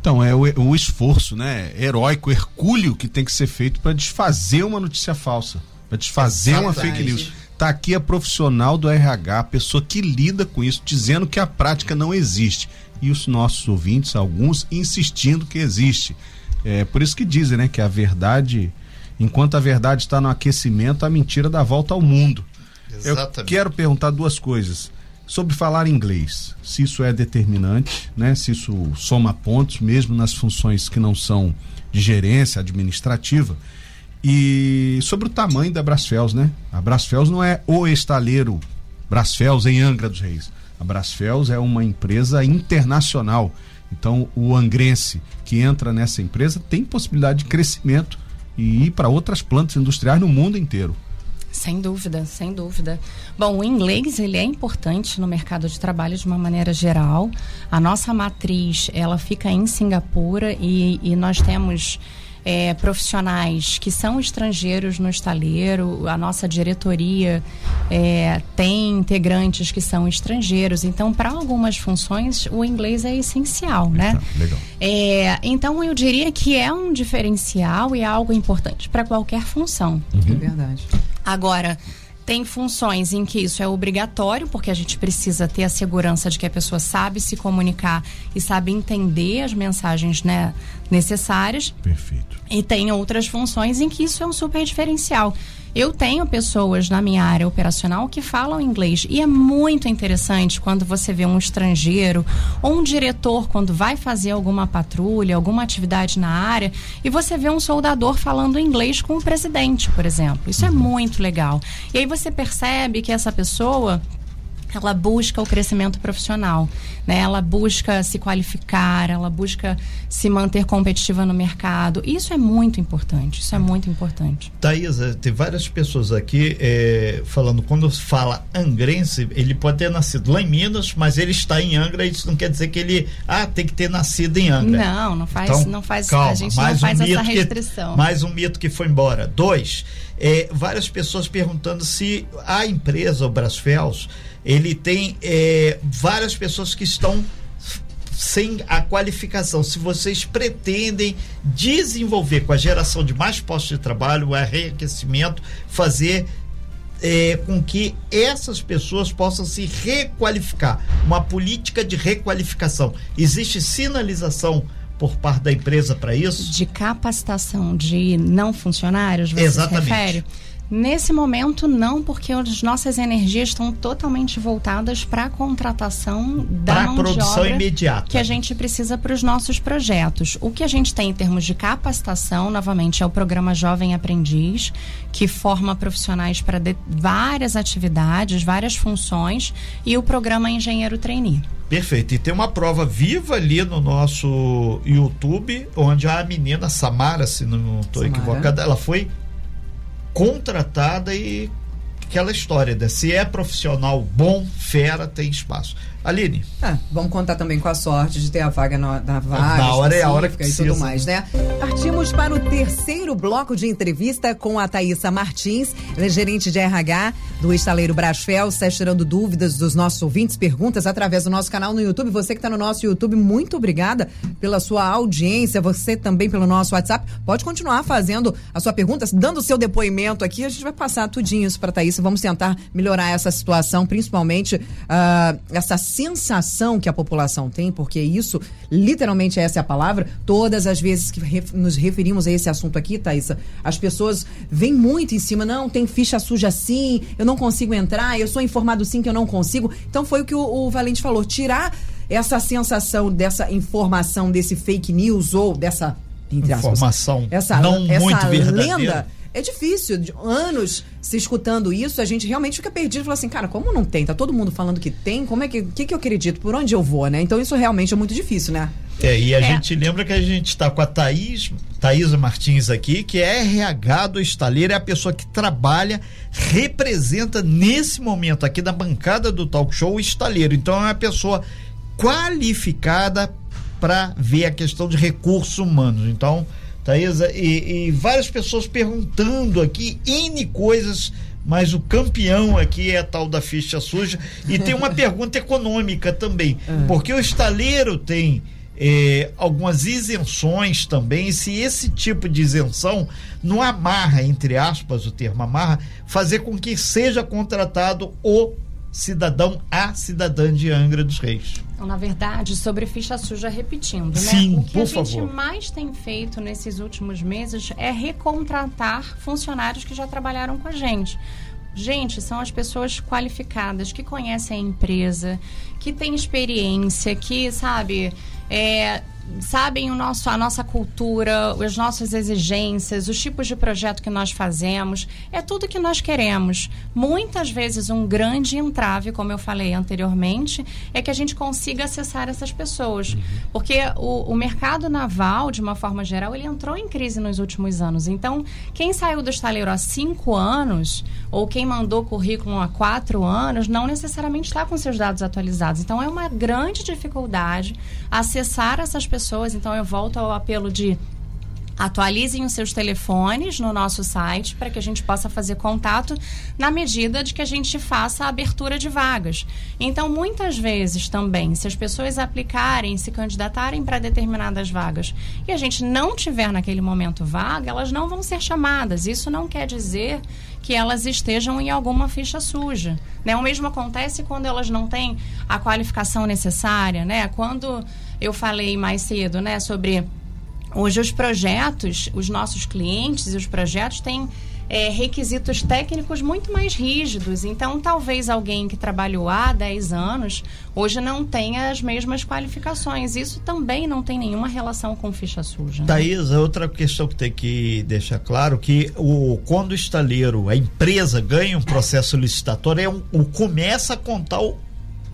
Então, é o, o esforço, né, heróico, hercúleo que tem que ser feito para desfazer uma notícia falsa, para desfazer Exatamente. uma fake news. Tá aqui a profissional do RH, a pessoa que lida com isso, dizendo que a prática não existe. E os nossos ouvintes, alguns, insistindo que existe. É por isso que dizem, né, que a verdade Enquanto a verdade está no aquecimento, a mentira dá volta ao mundo. Exatamente. Eu quero perguntar duas coisas. Sobre falar inglês, se isso é determinante, né? se isso soma pontos, mesmo nas funções que não são de gerência administrativa. E sobre o tamanho da Brasfels, né? A Brasfels não é o estaleiro Brasfels em Angra dos Reis. A Brasfels é uma empresa internacional. Então, o angrense que entra nessa empresa tem possibilidade de crescimento e ir para outras plantas industriais no mundo inteiro. Sem dúvida, sem dúvida. Bom, o inglês ele é importante no mercado de trabalho de uma maneira geral. A nossa matriz ela fica em Singapura e, e nós temos é, profissionais que são estrangeiros no estaleiro, a nossa diretoria é, tem integrantes que são estrangeiros, então para algumas funções o inglês é essencial, né? Legal. É, então eu diria que é um diferencial e é algo importante para qualquer função. Uhum. É verdade. Agora, tem funções em que isso é obrigatório, porque a gente precisa ter a segurança de que a pessoa sabe se comunicar e sabe entender as mensagens né, necessárias. Perfeito. E tem outras funções em que isso é um super diferencial. Eu tenho pessoas na minha área operacional que falam inglês e é muito interessante quando você vê um estrangeiro ou um diretor quando vai fazer alguma patrulha, alguma atividade na área e você vê um soldador falando inglês com o presidente, por exemplo. Isso é muito legal. E aí você percebe que essa pessoa ela busca o crescimento profissional, né? Ela busca se qualificar, ela busca se manter competitiva no mercado. Isso é muito importante. Isso é muito importante. Thaisa, tem várias pessoas aqui é, falando quando fala angrense, ele pode ter nascido lá em Minas, mas ele está em Angra. Isso não quer dizer que ele ah tem que ter nascido em Angra. Não, não faz, então, não faz. Calma, a gente não faz um essa restrição. Que, mais um mito que foi embora. Dois, é, várias pessoas perguntando se a empresa, o Brasfels ele tem é, várias pessoas que estão sem a qualificação. Se vocês pretendem desenvolver com a geração de mais postos de trabalho, o enriquecimento, fazer é, com que essas pessoas possam se requalificar. Uma política de requalificação. Existe sinalização por parte da empresa para isso? De capacitação de não funcionários, você Exatamente. se refere? Nesse momento, não, porque as nossas energias estão totalmente voltadas para a contratação da pra mão produção de obra imediata. que a gente precisa para os nossos projetos. O que a gente tem em termos de capacitação, novamente, é o programa Jovem Aprendiz, que forma profissionais para várias atividades, várias funções, e o programa Engenheiro Trainee. Perfeito. E tem uma prova viva ali no nosso YouTube, onde a menina Samara, se não estou equivocada, ela foi contratada e aquela história, né? se é profissional bom, fera, tem espaço. Aline. Ah, vamos contar também com a sorte de ter a vaga na, na vaga. Na hora é a hora que precisa. e tudo mais, né? Partimos para o terceiro bloco de entrevista com a Thaisa Martins, ela é gerente de RH do estaleiro Brasfel, está tirando dúvidas dos nossos ouvintes, perguntas através do nosso canal no YouTube. Você que está no nosso YouTube, muito obrigada pela sua audiência. Você também pelo nosso WhatsApp. Pode continuar fazendo a sua pergunta, dando o seu depoimento aqui. A gente vai passar tudinho isso para Thaisa. Vamos tentar melhorar essa situação, principalmente uh, essa sensação que a população tem, porque isso, literalmente essa é a palavra, todas as vezes que nos referimos a esse assunto aqui, Thaisa, as pessoas vêm muito em cima, não, tem ficha suja sim, eu não consigo entrar, eu sou informado sim que eu não consigo. Então foi o que o, o Valente falou, tirar essa sensação dessa informação, desse fake news ou dessa informação essa, não essa muito verdadeira. lenda é difícil, de anos se escutando isso, a gente realmente fica perdido e fala assim, cara, como não tem? Tá todo mundo falando que tem, como é que, que, que eu acredito? Por onde eu vou, né? Então isso realmente é muito difícil, né? É, e a é. gente lembra que a gente está com a Thaís, Thaisa Martins aqui, que é RH do estaleiro, é a pessoa que trabalha, representa nesse momento aqui da bancada do talk show o estaleiro. Então é uma pessoa qualificada para ver a questão de recursos humanos. Então, Thaisa, e, e várias pessoas perguntando aqui N coisas mas o campeão aqui é a tal da ficha suja. E tem uma (laughs) pergunta econômica também, é. porque o estaleiro tem é, algumas isenções também. Se esse tipo de isenção não amarra, entre aspas, o termo amarra, fazer com que seja contratado o cidadão a cidadã de Angra dos Reis. Então, na verdade, sobre ficha suja, repetindo, Sim, né? O que a gente favor. mais tem feito nesses últimos meses é recontratar funcionários que já trabalharam com a gente. Gente, são as pessoas qualificadas, que conhecem a empresa, que têm experiência, que, sabe, é, sabem o nosso, a nossa cultura, as nossas exigências, os tipos de projeto que nós fazemos. É tudo que nós queremos. Muitas vezes, um grande entrave, como eu falei anteriormente, é que a gente consiga acessar essas pessoas. Uhum. Porque o, o mercado naval, de uma forma geral, ele entrou em crise nos últimos anos. Então, quem saiu do estaleiro há cinco anos, ou quem mandou currículo há quatro anos, não necessariamente está com seus dados atualizados. Então, é uma grande dificuldade acessar essas pessoas pessoas, então eu volto ao apelo de Atualizem os seus telefones no nosso site para que a gente possa fazer contato na medida de que a gente faça a abertura de vagas. Então, muitas vezes também, se as pessoas aplicarem, se candidatarem para determinadas vagas e a gente não tiver naquele momento vaga, elas não vão ser chamadas. Isso não quer dizer que elas estejam em alguma ficha suja. Né? O mesmo acontece quando elas não têm a qualificação necessária, né? Quando eu falei mais cedo, né, sobre hoje os projetos, os nossos clientes e os projetos têm é, requisitos técnicos muito mais rígidos. Então, talvez alguém que trabalhou há 10 anos hoje não tenha as mesmas qualificações. Isso também não tem nenhuma relação com ficha suja. Né? Thaís, outra questão que tem que deixar claro que o, quando o estaleiro, a empresa ganha um processo licitatório, é um, começa a contar o,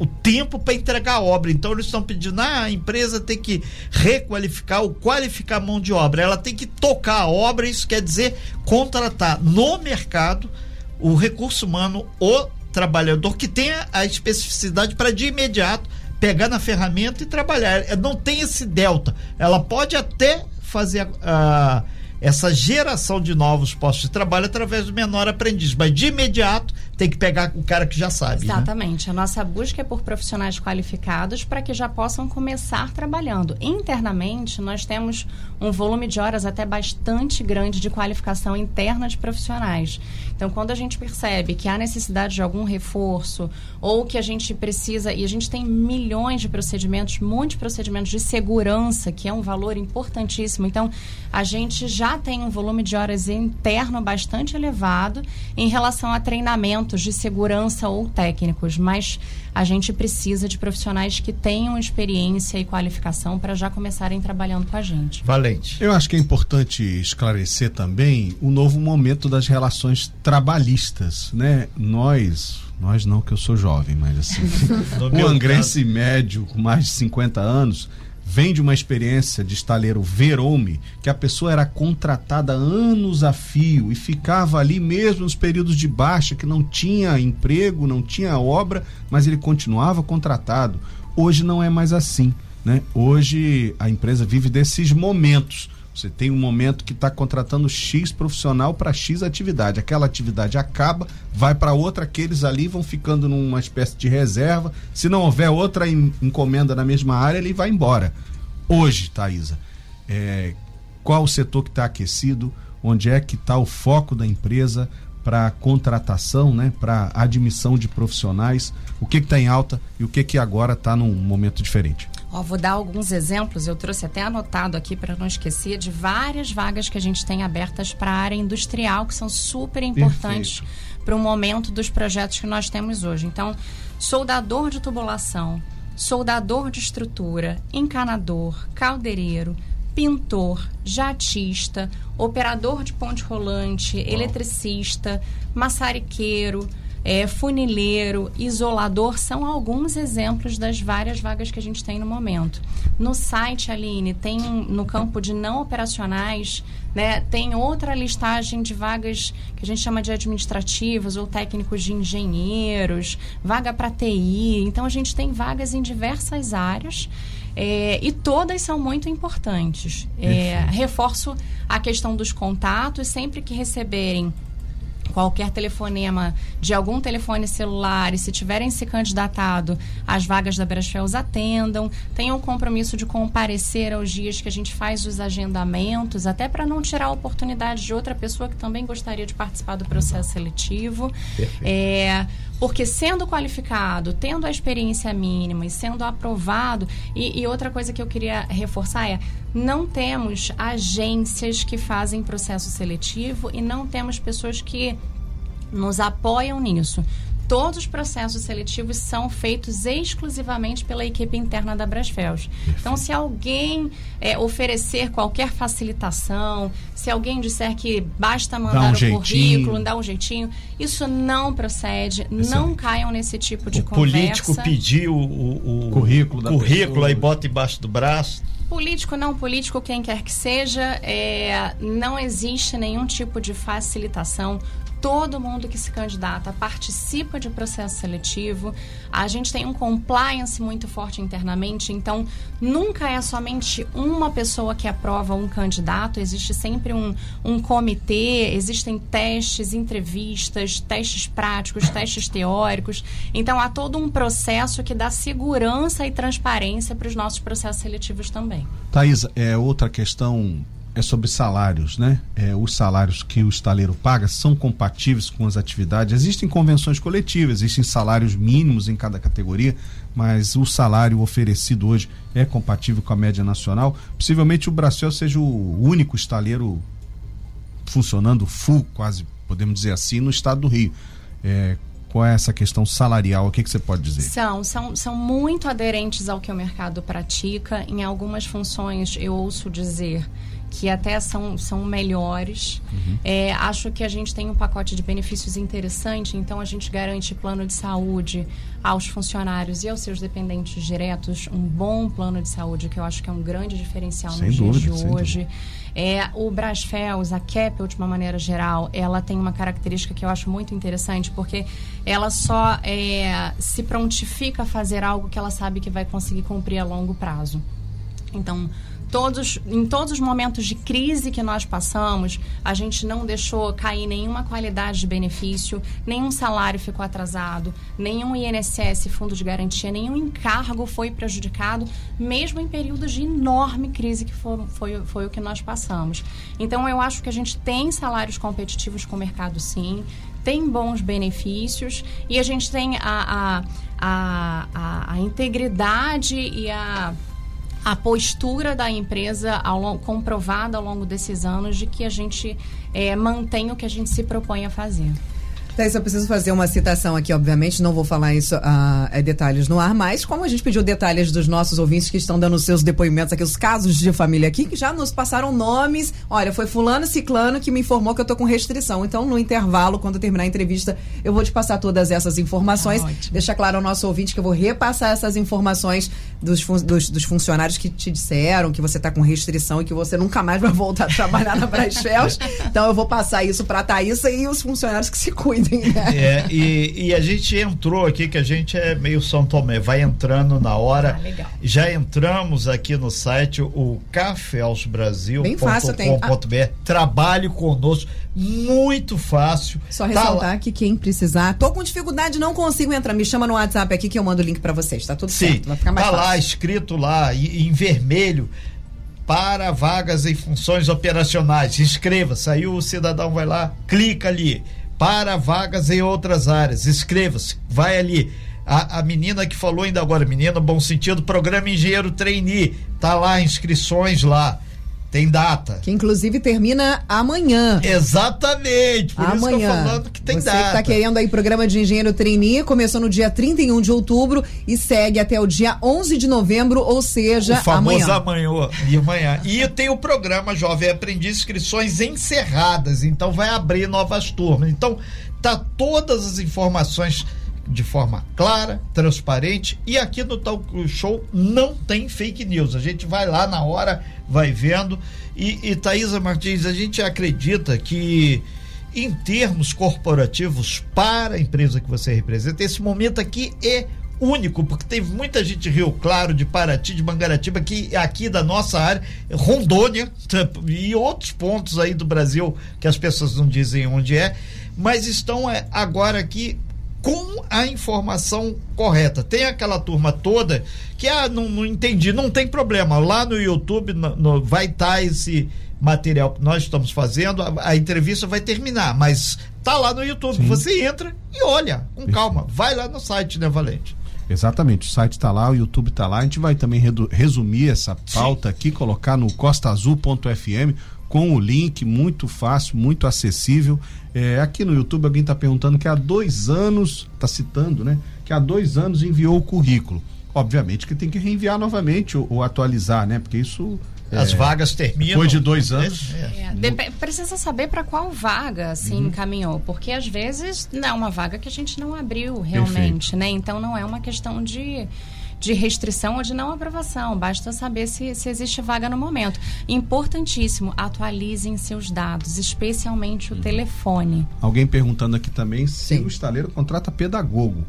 o tempo para entregar a obra. Então eles estão pedindo, ah, a empresa tem que requalificar ou qualificar a mão de obra. Ela tem que tocar a obra, isso quer dizer contratar no mercado o recurso humano, o trabalhador que tenha a especificidade para de imediato pegar na ferramenta e trabalhar. Não tem esse delta. Ela pode até fazer a, a essa geração de novos postos de trabalho através do menor aprendiz, mas de imediato tem que pegar o cara que já sabe. Né? Exatamente. Né? A nossa busca é por profissionais qualificados para que já possam começar trabalhando. Internamente, nós temos um volume de horas até bastante grande de qualificação interna de profissionais. Então, quando a gente percebe que há necessidade de algum reforço ou que a gente precisa, e a gente tem milhões de procedimentos, muitos procedimentos de segurança, que é um valor importantíssimo. Então, a gente já tem um volume de horas interno bastante elevado em relação a treinamento de segurança ou técnicos, mas a gente precisa de profissionais que tenham experiência e qualificação para já começarem trabalhando com a gente. Valente. Eu acho que é importante esclarecer também o novo momento das relações trabalhistas, né? Nós, nós não que eu sou jovem, mas assim, (laughs) o angrense médio com mais de 50 anos vem de uma experiência de estaleiro verome, que a pessoa era contratada anos a fio e ficava ali mesmo nos períodos de baixa, que não tinha emprego, não tinha obra, mas ele continuava contratado. Hoje não é mais assim. Né? Hoje a empresa vive desses momentos. Você tem um momento que está contratando X profissional para X atividade. Aquela atividade acaba, vai para outra, aqueles ali vão ficando numa espécie de reserva. Se não houver outra encomenda na mesma área, ele vai embora. Hoje, Thaisa, é, qual o setor que está aquecido? Onde é que está o foco da empresa para contratação, né, para admissão de profissionais? O que está em alta e o que, que agora está num momento diferente? Ó, vou dar alguns exemplos, eu trouxe até anotado aqui para não esquecer, de várias vagas que a gente tem abertas para a área industrial, que são super importantes para o momento dos projetos que nós temos hoje. Então, soldador de tubulação, soldador de estrutura, encanador, caldeireiro, pintor, jatista, operador de ponte rolante, Uau. eletricista, maçariqueiro, é, funileiro, isolador, são alguns exemplos das várias vagas que a gente tem no momento. No site, Aline, tem no campo de não operacionais, né, tem outra listagem de vagas que a gente chama de administrativos ou técnicos de engenheiros, vaga para TI. Então, a gente tem vagas em diversas áreas. É, e todas são muito importantes. É, reforço a questão dos contatos, sempre que receberem qualquer telefonema de algum telefone celular e se tiverem se candidatado, as vagas da Brasfels atendam. Tenham o compromisso de comparecer aos dias que a gente faz os agendamentos, até para não tirar a oportunidade de outra pessoa que também gostaria de participar do processo seletivo. É, porque sendo qualificado, tendo a experiência mínima e sendo aprovado, e, e, outra coisa que eu queria reforçar é: não temos agências que fazem processo seletivo e não temos pessoas que nos apoiam nisso todos os processos seletivos são feitos exclusivamente pela equipe interna da Brasfels. Então, se alguém é, oferecer qualquer facilitação, se alguém disser que basta mandar um o jeitinho. currículo, dar um jeitinho, isso não procede, não caiam nesse tipo de o conversa. O político pediu o, o currículo, da currículo aí bota embaixo do braço. Político, não político, quem quer que seja, é, não existe nenhum tipo de facilitação todo mundo que se candidata participa de processo seletivo. A gente tem um compliance muito forte internamente, então nunca é somente uma pessoa que aprova um candidato, existe sempre um, um comitê, existem testes, entrevistas, testes práticos, testes teóricos. Então há todo um processo que dá segurança e transparência para os nossos processos seletivos também. Thais, é outra questão é sobre salários, né? É, os salários que o estaleiro paga são compatíveis com as atividades. Existem convenções coletivas, existem salários mínimos em cada categoria, mas o salário oferecido hoje é compatível com a média nacional. Possivelmente o Bracel seja o único estaleiro funcionando full, quase podemos dizer assim, no estado do Rio. É, qual é essa questão salarial? O que, que você pode dizer? São, são, são muito aderentes ao que o mercado pratica. Em algumas funções, eu ouço dizer que até são, são melhores. Uhum. É, acho que a gente tem um pacote de benefícios interessante, então a gente garante plano de saúde aos funcionários e aos seus dependentes diretos, um bom plano de saúde, que eu acho que é um grande diferencial sem nos dúvida, dias de hoje. É, o Brasfels, a CAP, de uma maneira geral, ela tem uma característica que eu acho muito interessante, porque ela só é, se prontifica a fazer algo que ela sabe que vai conseguir cumprir a longo prazo. Então, todos, em todos os momentos de crise que nós passamos, a gente não deixou cair nenhuma qualidade de benefício, nenhum salário ficou atrasado, nenhum INSS, fundo de garantia, nenhum encargo foi prejudicado, mesmo em períodos de enorme crise que foi, foi, foi o que nós passamos. Então, eu acho que a gente tem salários competitivos com o mercado, sim, tem bons benefícios e a gente tem a, a, a, a, integridade e a a postura da empresa ao, comprovada ao longo desses anos de que a gente é, mantém o que a gente se propõe a fazer. Thais, eu preciso fazer uma citação aqui, obviamente, não vou falar isso a uh, detalhes no ar, mas como a gente pediu detalhes dos nossos ouvintes que estão dando seus depoimentos aqui, os casos de família aqui, que já nos passaram nomes. Olha, foi fulano ciclano que me informou que eu tô com restrição. Então, no intervalo, quando terminar a entrevista, eu vou te passar todas essas informações. Ah, Deixa claro ao nosso ouvinte que eu vou repassar essas informações dos, dos, dos, funcionários que te disseram que você tá com restrição e que você nunca mais vai voltar a trabalhar na Brasfels. (laughs) então, eu vou passar isso pra Thaísa e os funcionários que se né? (laughs) É, e, e, a gente entrou aqui, que a gente é meio São Tomé, vai entrando na hora. Ah, legal. Já entramos aqui no site, o caféausbrasil.com.br. Trabalhe conosco, muito fácil. Só tá ressaltar lá. que quem precisar, tô com dificuldade, não consigo entrar, me chama no WhatsApp aqui que eu mando o link para vocês, tá tudo Sim, certo, vai ficar mais tá fácil. lá, escrito lá, em, em vermelho, para vagas e funções operacionais. Inscreva, saiu o cidadão vai lá, clica ali para vagas em outras áreas. Inscreva-se, vai ali. A, a, menina que falou ainda agora, menina, bom sentido, programa Engenheiro Trainee, tá lá, inscrições lá. Tem data. Que inclusive termina amanhã. Exatamente. Por amanhã. isso que eu falando que tem Você data. Você que tá querendo aí programa de engenheiro trainee, começou no dia 31 de outubro e segue até o dia 11 de novembro, ou seja, o famoso amanhã. amanhã. E amanhã. E tem o programa Jovem Aprendiz, inscrições encerradas, então vai abrir novas turmas. Então, tá todas as informações de forma clara, transparente e aqui no Talk Show não tem fake news. A gente vai lá na hora, vai vendo. E, e Thaisa Martins, a gente acredita que em termos corporativos para a empresa que você representa, esse momento aqui é único, porque teve muita gente de Rio Claro, de Paraty, de Mangaratiba, que aqui da nossa área, Rondônia (laughs) e outros pontos aí do Brasil que as pessoas não dizem onde é, mas estão é, agora aqui com a informação correta. Tem aquela turma toda que ah, não, não entendi, não tem problema. Lá no YouTube no, no, vai estar tá esse material que nós estamos fazendo, a, a, entrevista vai terminar, mas tá lá no YouTube. Sim. Você entra e olha, com calma. Vai lá no site, né, Valente? Exatamente, o site está lá, o YouTube está lá. A gente vai também resumir essa pauta Sim. aqui, colocar no costaazul.fm com o link muito fácil, muito acessível. É, aqui no YouTube alguém está perguntando que há dois anos, está citando, né? Que há dois anos enviou o currículo. Obviamente que tem que reenviar novamente ou, ou atualizar, né? Porque isso as é, vagas terminam. Depois de dois anos. É. É, precisa saber para qual vaga se uhum. encaminhou, porque às vezes não é uma vaga que a gente não abriu realmente, Perfeito. né? Então não é uma questão de de restrição ou de não aprovação. Basta saber se, se existe vaga no momento. Importantíssimo, atualizem seus dados, especialmente o uhum. telefone. Alguém perguntando aqui também se Sim. o estaleiro contrata pedagogo.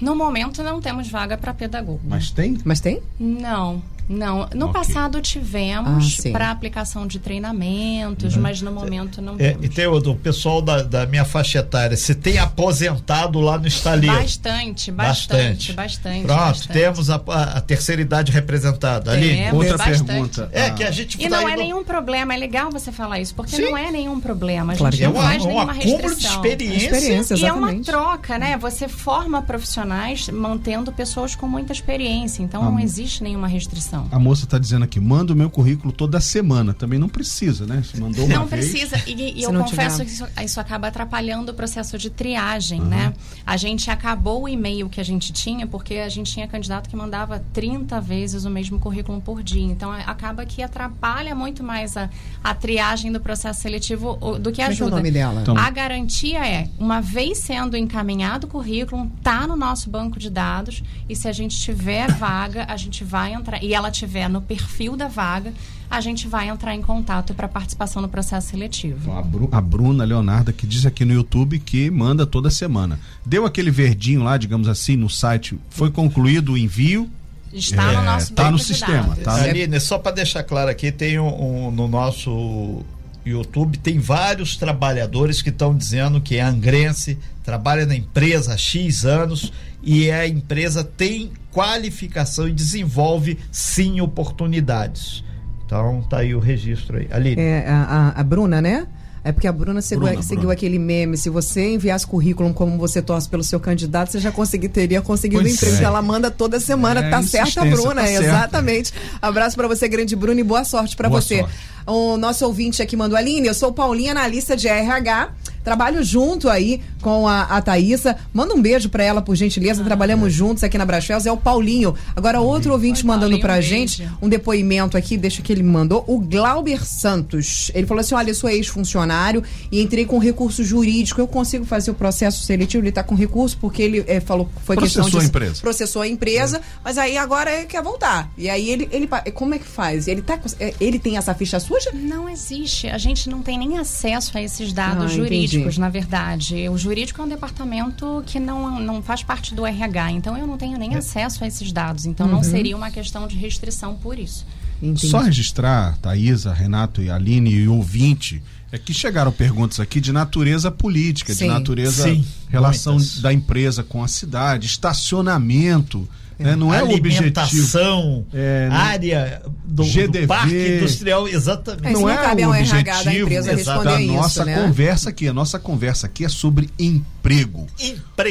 No momento não temos vaga para pedagogo. Mas tem? Mas tem? Não. Não, no okay. passado tivemos ah, para aplicação de treinamentos, uhum. mas no momento não é, E tem o, pessoal da, da, minha faixa etária, se tem aposentado lá no estaleiro? Bastante, bastante, bastante. bastante Pronto, bastante. temos a, a, terceira idade representada. Ali, outra bastante. pergunta. É, ah. que a gente E tá não é nenhum problema, é legal você falar isso, porque Sim. não é nenhum problema. A gente claro. não é faz um, nenhuma um restrição. de experiência. experiência e é uma troca, né? Você forma profissionais mantendo pessoas com muita experiência, então ah. não existe nenhuma restrição situação. A moça está dizendo aqui, manda o meu currículo toda semana. Também não precisa, né? Se mandou uma não vez. precisa. E, e eu confesso tiver... que isso, isso, acaba atrapalhando o processo de triagem, uhum. né? A gente acabou o e-mail que a gente tinha, porque a gente tinha candidato que mandava 30 vezes o mesmo currículo por dia. Então acaba que atrapalha muito mais a, a triagem do processo seletivo do que ajuda. Qual é o nome dela? Então... A garantia é, uma vez sendo encaminhado o currículo, tá no nosso banco de dados e se a gente tiver vaga, a gente vai entrar e ela tiver no perfil da vaga, a gente vai entrar em contato para participação no processo seletivo. Então, a, Bru, a, Bruna Leonarda que diz aqui no YouTube que manda toda semana. Deu aquele verdinho lá, digamos assim, no site, foi concluído o envio, Está é, no nosso tá no sistema. Tá Aline, só para deixar claro aqui, tem um, um, no nosso YouTube tem vários trabalhadores que estão dizendo que é angrense, trabalha na empresa há X anos e a empresa tem qualificação e desenvolve sim oportunidades. Então tá aí o registro aí. Ali. É, a, a Bruna, né? É porque a Bruna seguiu, Bruna, seguiu Bruna. aquele meme. Se você enviasse currículo como você torce pelo seu candidato, você já consegui, teria conseguido pois emprego. É. Ela manda toda semana. É, tá certa, Bruna. Tá exatamente. Abraço para você, grande Bruna, e boa sorte para você. Sorte. O nosso ouvinte aqui mandou, Aline, eu sou Paulinha, analista de RH. Trabalho junto aí com a, a Thaísa. Manda um beijo para ela, por gentileza. Ah, Trabalhamos é. juntos aqui na Brachels. É o Paulinho. Agora, outro ouvinte Oi, mandando pra um gente um depoimento aqui, deixa que ele mandou. O Glauber Santos. Ele falou assim: olha, eu sou ex-funcionário e entrei com recurso jurídico. Eu consigo fazer o processo seletivo? Ele tá com recurso porque ele é, falou foi processou questão de. A empresa. Processou a empresa, é. mas aí agora ele quer voltar. E aí ele, ele. Como é que faz? Ele, tá, é, ele tem essa ficha suja? Não existe. A gente não tem nem acesso a esses dados ah, jurídicos, entendi. na verdade. O jurídico é um departamento que não, não faz parte do RH, então eu não tenho nem é. acesso a esses dados. Então uhum. não seria uma questão de restrição por isso. Entendi. Só registrar, Thaisa, Renato e Aline e ouvinte, é que chegaram perguntas aqui de natureza política, Sim. de natureza Sim, relação muitas. da empresa com a cidade, estacionamento. Né? Não é o objetivo. É, área do, GDV, do parque industrial, exatamente. É, não, é o objetivo da, empresa da nossa né? conversa aqui. A nossa conversa aqui é sobre emprego.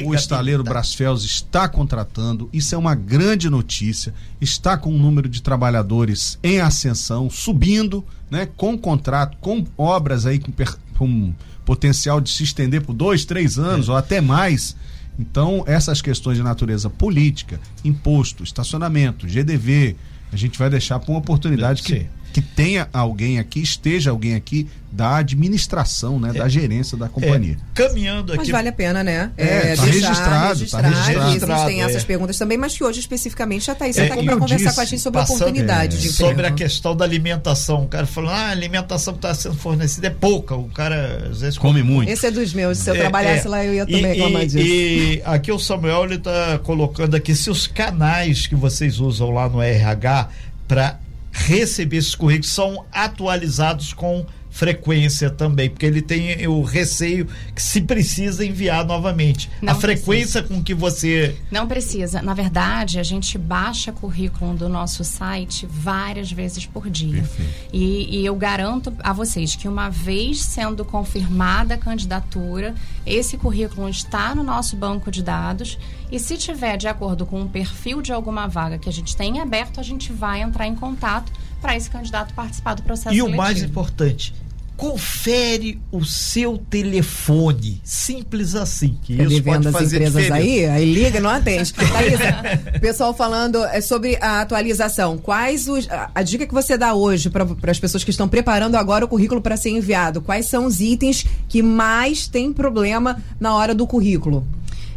O estaleiro Brasfels está contratando, isso é uma grande notícia. Está com um número de trabalhadores em ascensão, subindo, né? com contrato, com obras aí com, com potencial de se estender por dois, três anos é. ou até mais. Então, essas questões de natureza política, imposto, estacionamento, GDV, a gente vai deixar para uma oportunidade que, que tenha alguém aqui, esteja alguém aqui da administração, né, é, da gerência da companhia. É, caminhando aqui. Mas vale a pena, né? É, é tá deixar, registrado, registrar, tá registrado. Existem essas é. perguntas também, mas que hoje especificamente a Thaís está aqui para conversar disse, com a gente sobre passando, a oportunidade de emprego. Sobre a questão da alimentação. O cara falou, ah, a alimentação que está sendo fornecida é pouca. O cara às vezes come, come muito. Esse é dos meus. Se eu trabalhasse lá, eu ia também e, reclamar disso. E aqui o Samuel ele está colocando aqui se os canais que vocês usam lá no RH para receber esses currículos são atualizados com frequência também, porque ele tem o receio que se precisa enviar novamente. Não a frequência precisa. com que você. Não precisa. Na verdade, a gente baixa currículo do nosso site várias vezes por dia. E, e eu garanto a vocês que uma vez sendo confirmada a candidatura, esse currículo está no nosso banco de dados. E se tiver de acordo com o perfil de alguma vaga que a gente tem aberto, a gente vai entrar em contato para esse candidato participar do processo E seletivo. o mais importante, confere o seu telefone. Simples assim. Que tá isso pode fazer empresas diferença. aí, aí liga, não atende. (laughs) Thaisa, pessoal falando é, sobre a atualização. Quais os, a, a dica que você dá hoje para as pessoas que estão preparando agora o currículo para ser enviado? Quais são os itens que mais tem problema na hora do currículo?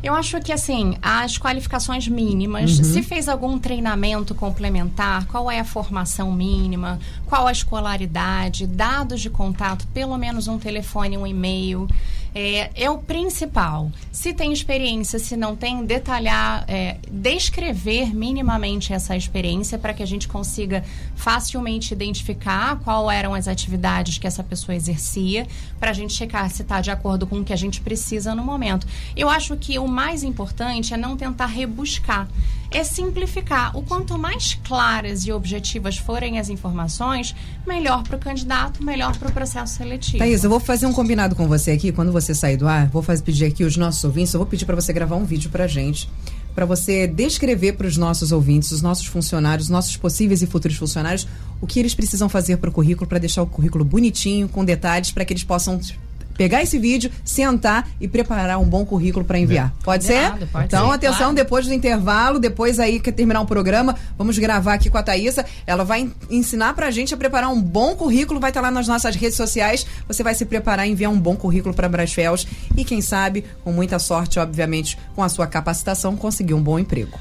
Eu acho que, assim, as qualificações mínimas, uhum. se fez algum treinamento complementar, qual é a formação mínima, qual a escolaridade, dados de contato, pelo menos um telefone, um e-mail é, é o principal. Se tem experiência, se não tem, detalhar, é, descrever minimamente essa experiência para que a gente consiga facilmente identificar qual eram as atividades que essa pessoa exercia, para a gente checar se está de acordo com o que a gente precisa no momento. Eu acho que o mais importante é não tentar rebuscar é simplificar. O quanto mais claras e objetivas forem as informações, melhor para o candidato, melhor para o processo seletivo. Thaís, eu vou fazer um combinado com você aqui. Quando você sair do ar, vou fazer, pedir aqui os nossos ouvintes, eu vou pedir para você gravar um vídeo para gente para você descrever para os nossos ouvintes, os nossos funcionários, os nossos possíveis e futuros funcionários, o que eles precisam fazer para o currículo, para deixar o currículo bonitinho, com detalhes, para que eles possam pegar esse vídeo, sentar e preparar um bom currículo para enviar. É. Pode ser? Pode então, ser, atenção, claro. depois do intervalo, depois aí que terminar o programa, vamos gravar aqui com a Thaisa. Ela vai ensinar pra gente a preparar um bom currículo, vai estar lá nas nossas redes sociais. Você vai se preparar e enviar um bom currículo para Brasfels e quem sabe, com muita sorte, obviamente, com a sua capacitação, conseguir um bom emprego.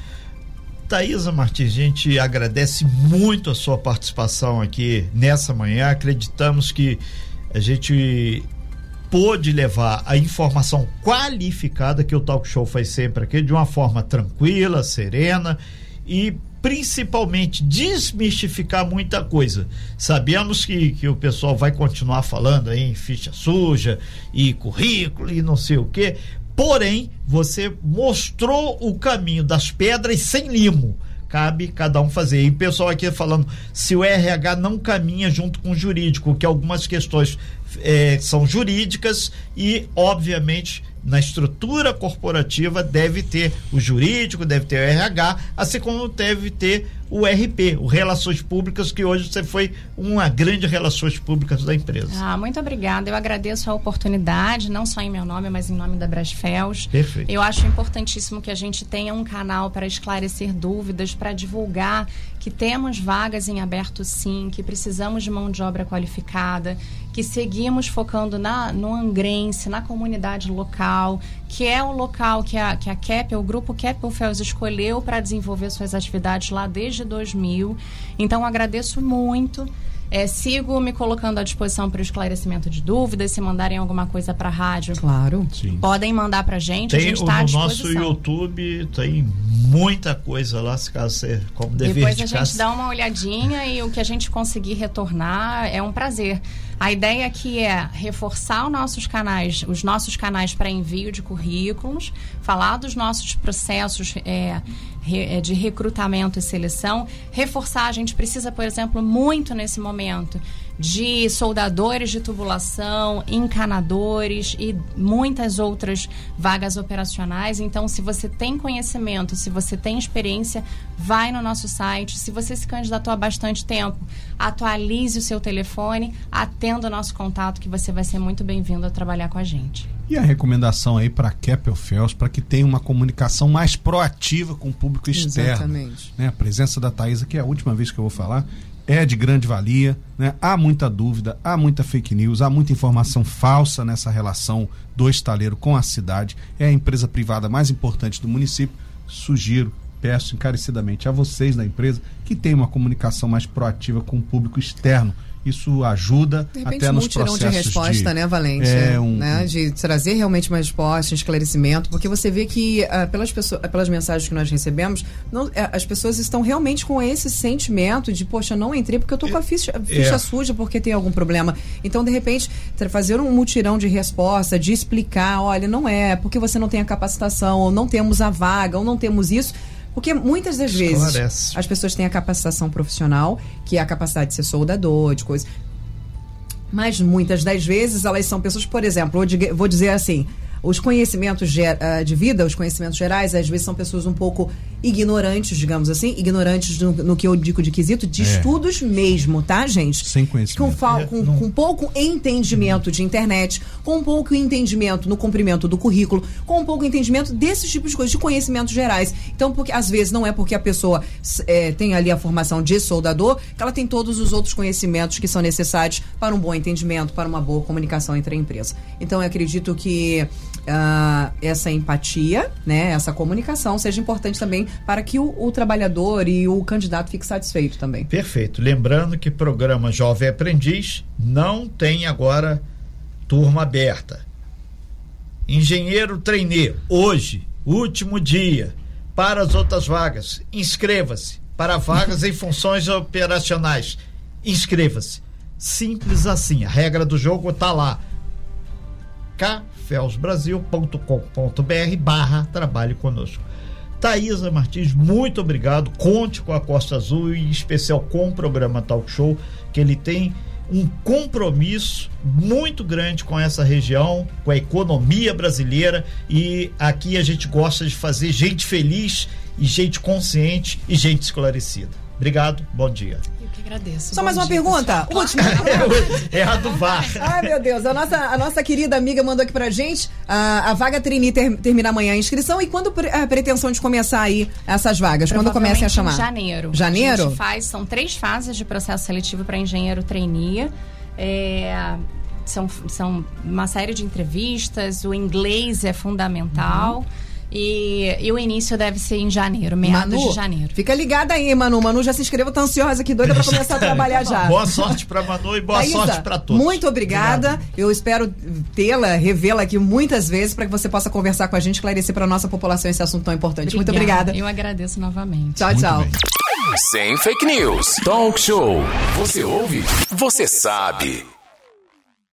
Thaisa Martins, a gente agradece muito a sua participação aqui nessa manhã. Acreditamos que a gente pôde levar a informação qualificada que o talk show faz sempre aqui, de uma forma tranquila, serena e principalmente desmistificar muita coisa. Sabemos que, que o pessoal vai continuar falando aí em ficha suja e currículo e não sei o que, porém você mostrou o caminho das pedras sem limo cabe cada um fazer. E o pessoal aqui falando se o RH não caminha junto com o jurídico, que algumas questões é, são jurídicas e, obviamente, na estrutura corporativa deve ter o jurídico, deve ter o RH, assim como deve ter o RP, o Relações Públicas, que hoje você foi uma grande Relações Públicas da empresa. Ah, muito obrigada. Eu agradeço a oportunidade, não só em meu nome, mas em nome da Brasfels. Perfeito. Eu acho importantíssimo que a gente tenha um canal para esclarecer dúvidas, para divulgar que temos vagas em aberto sim, que precisamos de mão de obra qualificada, que seguimos focando na, no angrense, na comunidade local, que é o local que a, que a CAP, o grupo CAP Fels escolheu para desenvolver suas atividades lá desde 2000. Então, agradeço muito. É, sigo me colocando à disposição para o esclarecimento de dúvidas. Se mandarem alguma coisa para a rádio, claro. Sim. podem mandar para a gente. Tem, a gente está. No nosso YouTube tem muita coisa lá, se caso você, como dever Depois a gente dá uma olhadinha e o que a gente conseguir retornar é um prazer. A ideia aqui é reforçar os nossos canais, os nossos canais para envio de currículos, falar dos nossos processos é, de recrutamento e seleção, reforçar. A gente precisa, por exemplo, muito nesse momento de soldadores de tubulação, encanadores e muitas outras vagas operacionais. Então, se você tem conhecimento, se você tem experiência, vai no nosso site. Se você se candidatou há bastante tempo, atualize o seu telefone, atenda o nosso contato, que você vai ser muito bem-vindo a trabalhar com a gente. E a recomendação aí para a Keppel Fels para que tenha uma comunicação mais proativa com o público externo. Exatamente. Né? A presença da Thaisa, que é a última vez que eu vou falar, é de grande valia. Né? Há muita dúvida, há muita fake news, há muita informação falsa nessa relação do estaleiro com a cidade. É a empresa privada mais importante do município. Sugiro, peço encarecidamente a vocês da empresa que tenham uma comunicação mais proativa com o público externo isso ajuda de repente, até nos processos de resposta, de, né, Valente? É um, né? De trazer realmente uma resposta, um esclarecimento, porque você vê que uh, pelas pessoas, pelas mensagens que nós recebemos, não, uh, as pessoas estão realmente com esse sentimento de, poxa, não entrei porque eu tô com a ficha, ficha é. suja porque tem algum problema. Então, de repente, fazer um mutirão de resposta, de explicar, olha, não é porque você não tem a capacitação, ou não temos a vaga, ou não temos isso porque muitas das Esclarece. vezes as pessoas têm a capacitação profissional, que é a capacidade de ser soldador, de coisa. Mas muitas das vezes elas são pessoas, por exemplo, vou dizer assim, os conhecimentos ah, de vida, os conhecimentos gerais, às vezes são pessoas um pouco ignorantes, digamos assim, ignorantes no, no que eu digo de quesito, de é. estudos mesmo, tá, gente? Sem conhecimento. Com, é, com, não... com pouco entendimento de internet, com pouco entendimento no cumprimento do currículo, com pouco entendimento desses tipos de coisas, de conhecimentos gerais. Então, porque às vezes não é porque a pessoa é, tem ali a formação de soldador que ela tem todos os outros conhecimentos que são necessários para um bom entendimento, para uma boa comunicação entre a empresa. Então, eu acredito que uh, essa empatia, né, essa comunicação seja importante também para que o, o, trabalhador e o candidato fique satisfeito também. Perfeito. Lembrando que programa Jovem Aprendiz não tem agora turma aberta. Engenheiro trainee, hoje, último dia, para as outras vagas, inscreva-se. Para vagas em funções operacionais, inscreva-se. Simples assim, a regra do jogo está lá. K felsbrasil.com.br barra trabalhe conosco. Thaisa Martins, muito obrigado. Conte com a Costa Azul e em especial com o programa Talk Show, que ele tem um compromisso muito grande com essa região, com a economia brasileira e aqui a gente gosta de fazer gente feliz e gente consciente e gente esclarecida. Obrigado, bom dia. Agradeço. Só bom mais uma dia, pergunta, pessoal. última. (laughs) é a do VAR. Ai, meu Deus, a nossa, a nossa querida amiga mandou aqui pra gente a, a vaga Trini ter, termina amanhã a inscrição e quando a pretensão de começar aí essas vagas? Quando comecem a chamar? Em janeiro. Janeiro? A gente faz, são três fases de processo seletivo para engenheiro trainee. É, são, são uma série de entrevistas, o inglês é fundamental. Uhum. E, e o início deve ser em janeiro, meados Manu, de janeiro. Fica ligada aí, Manu. Manu já se inscreveu, tá ansiosa aqui, doida pra (laughs) começar a trabalhar já. Boa sorte para Manu e boa Thaísa, sorte para todos. Muito obrigada. Obrigado. Eu espero tê-la, revê-la aqui muitas vezes para que você possa conversar com a gente, esclarecer para nossa população esse assunto tão importante. Muito obrigada. Eu agradeço novamente. Tchau, Muito tchau. bem. Sem fake news. Talk show. Você ouve? Você sabe.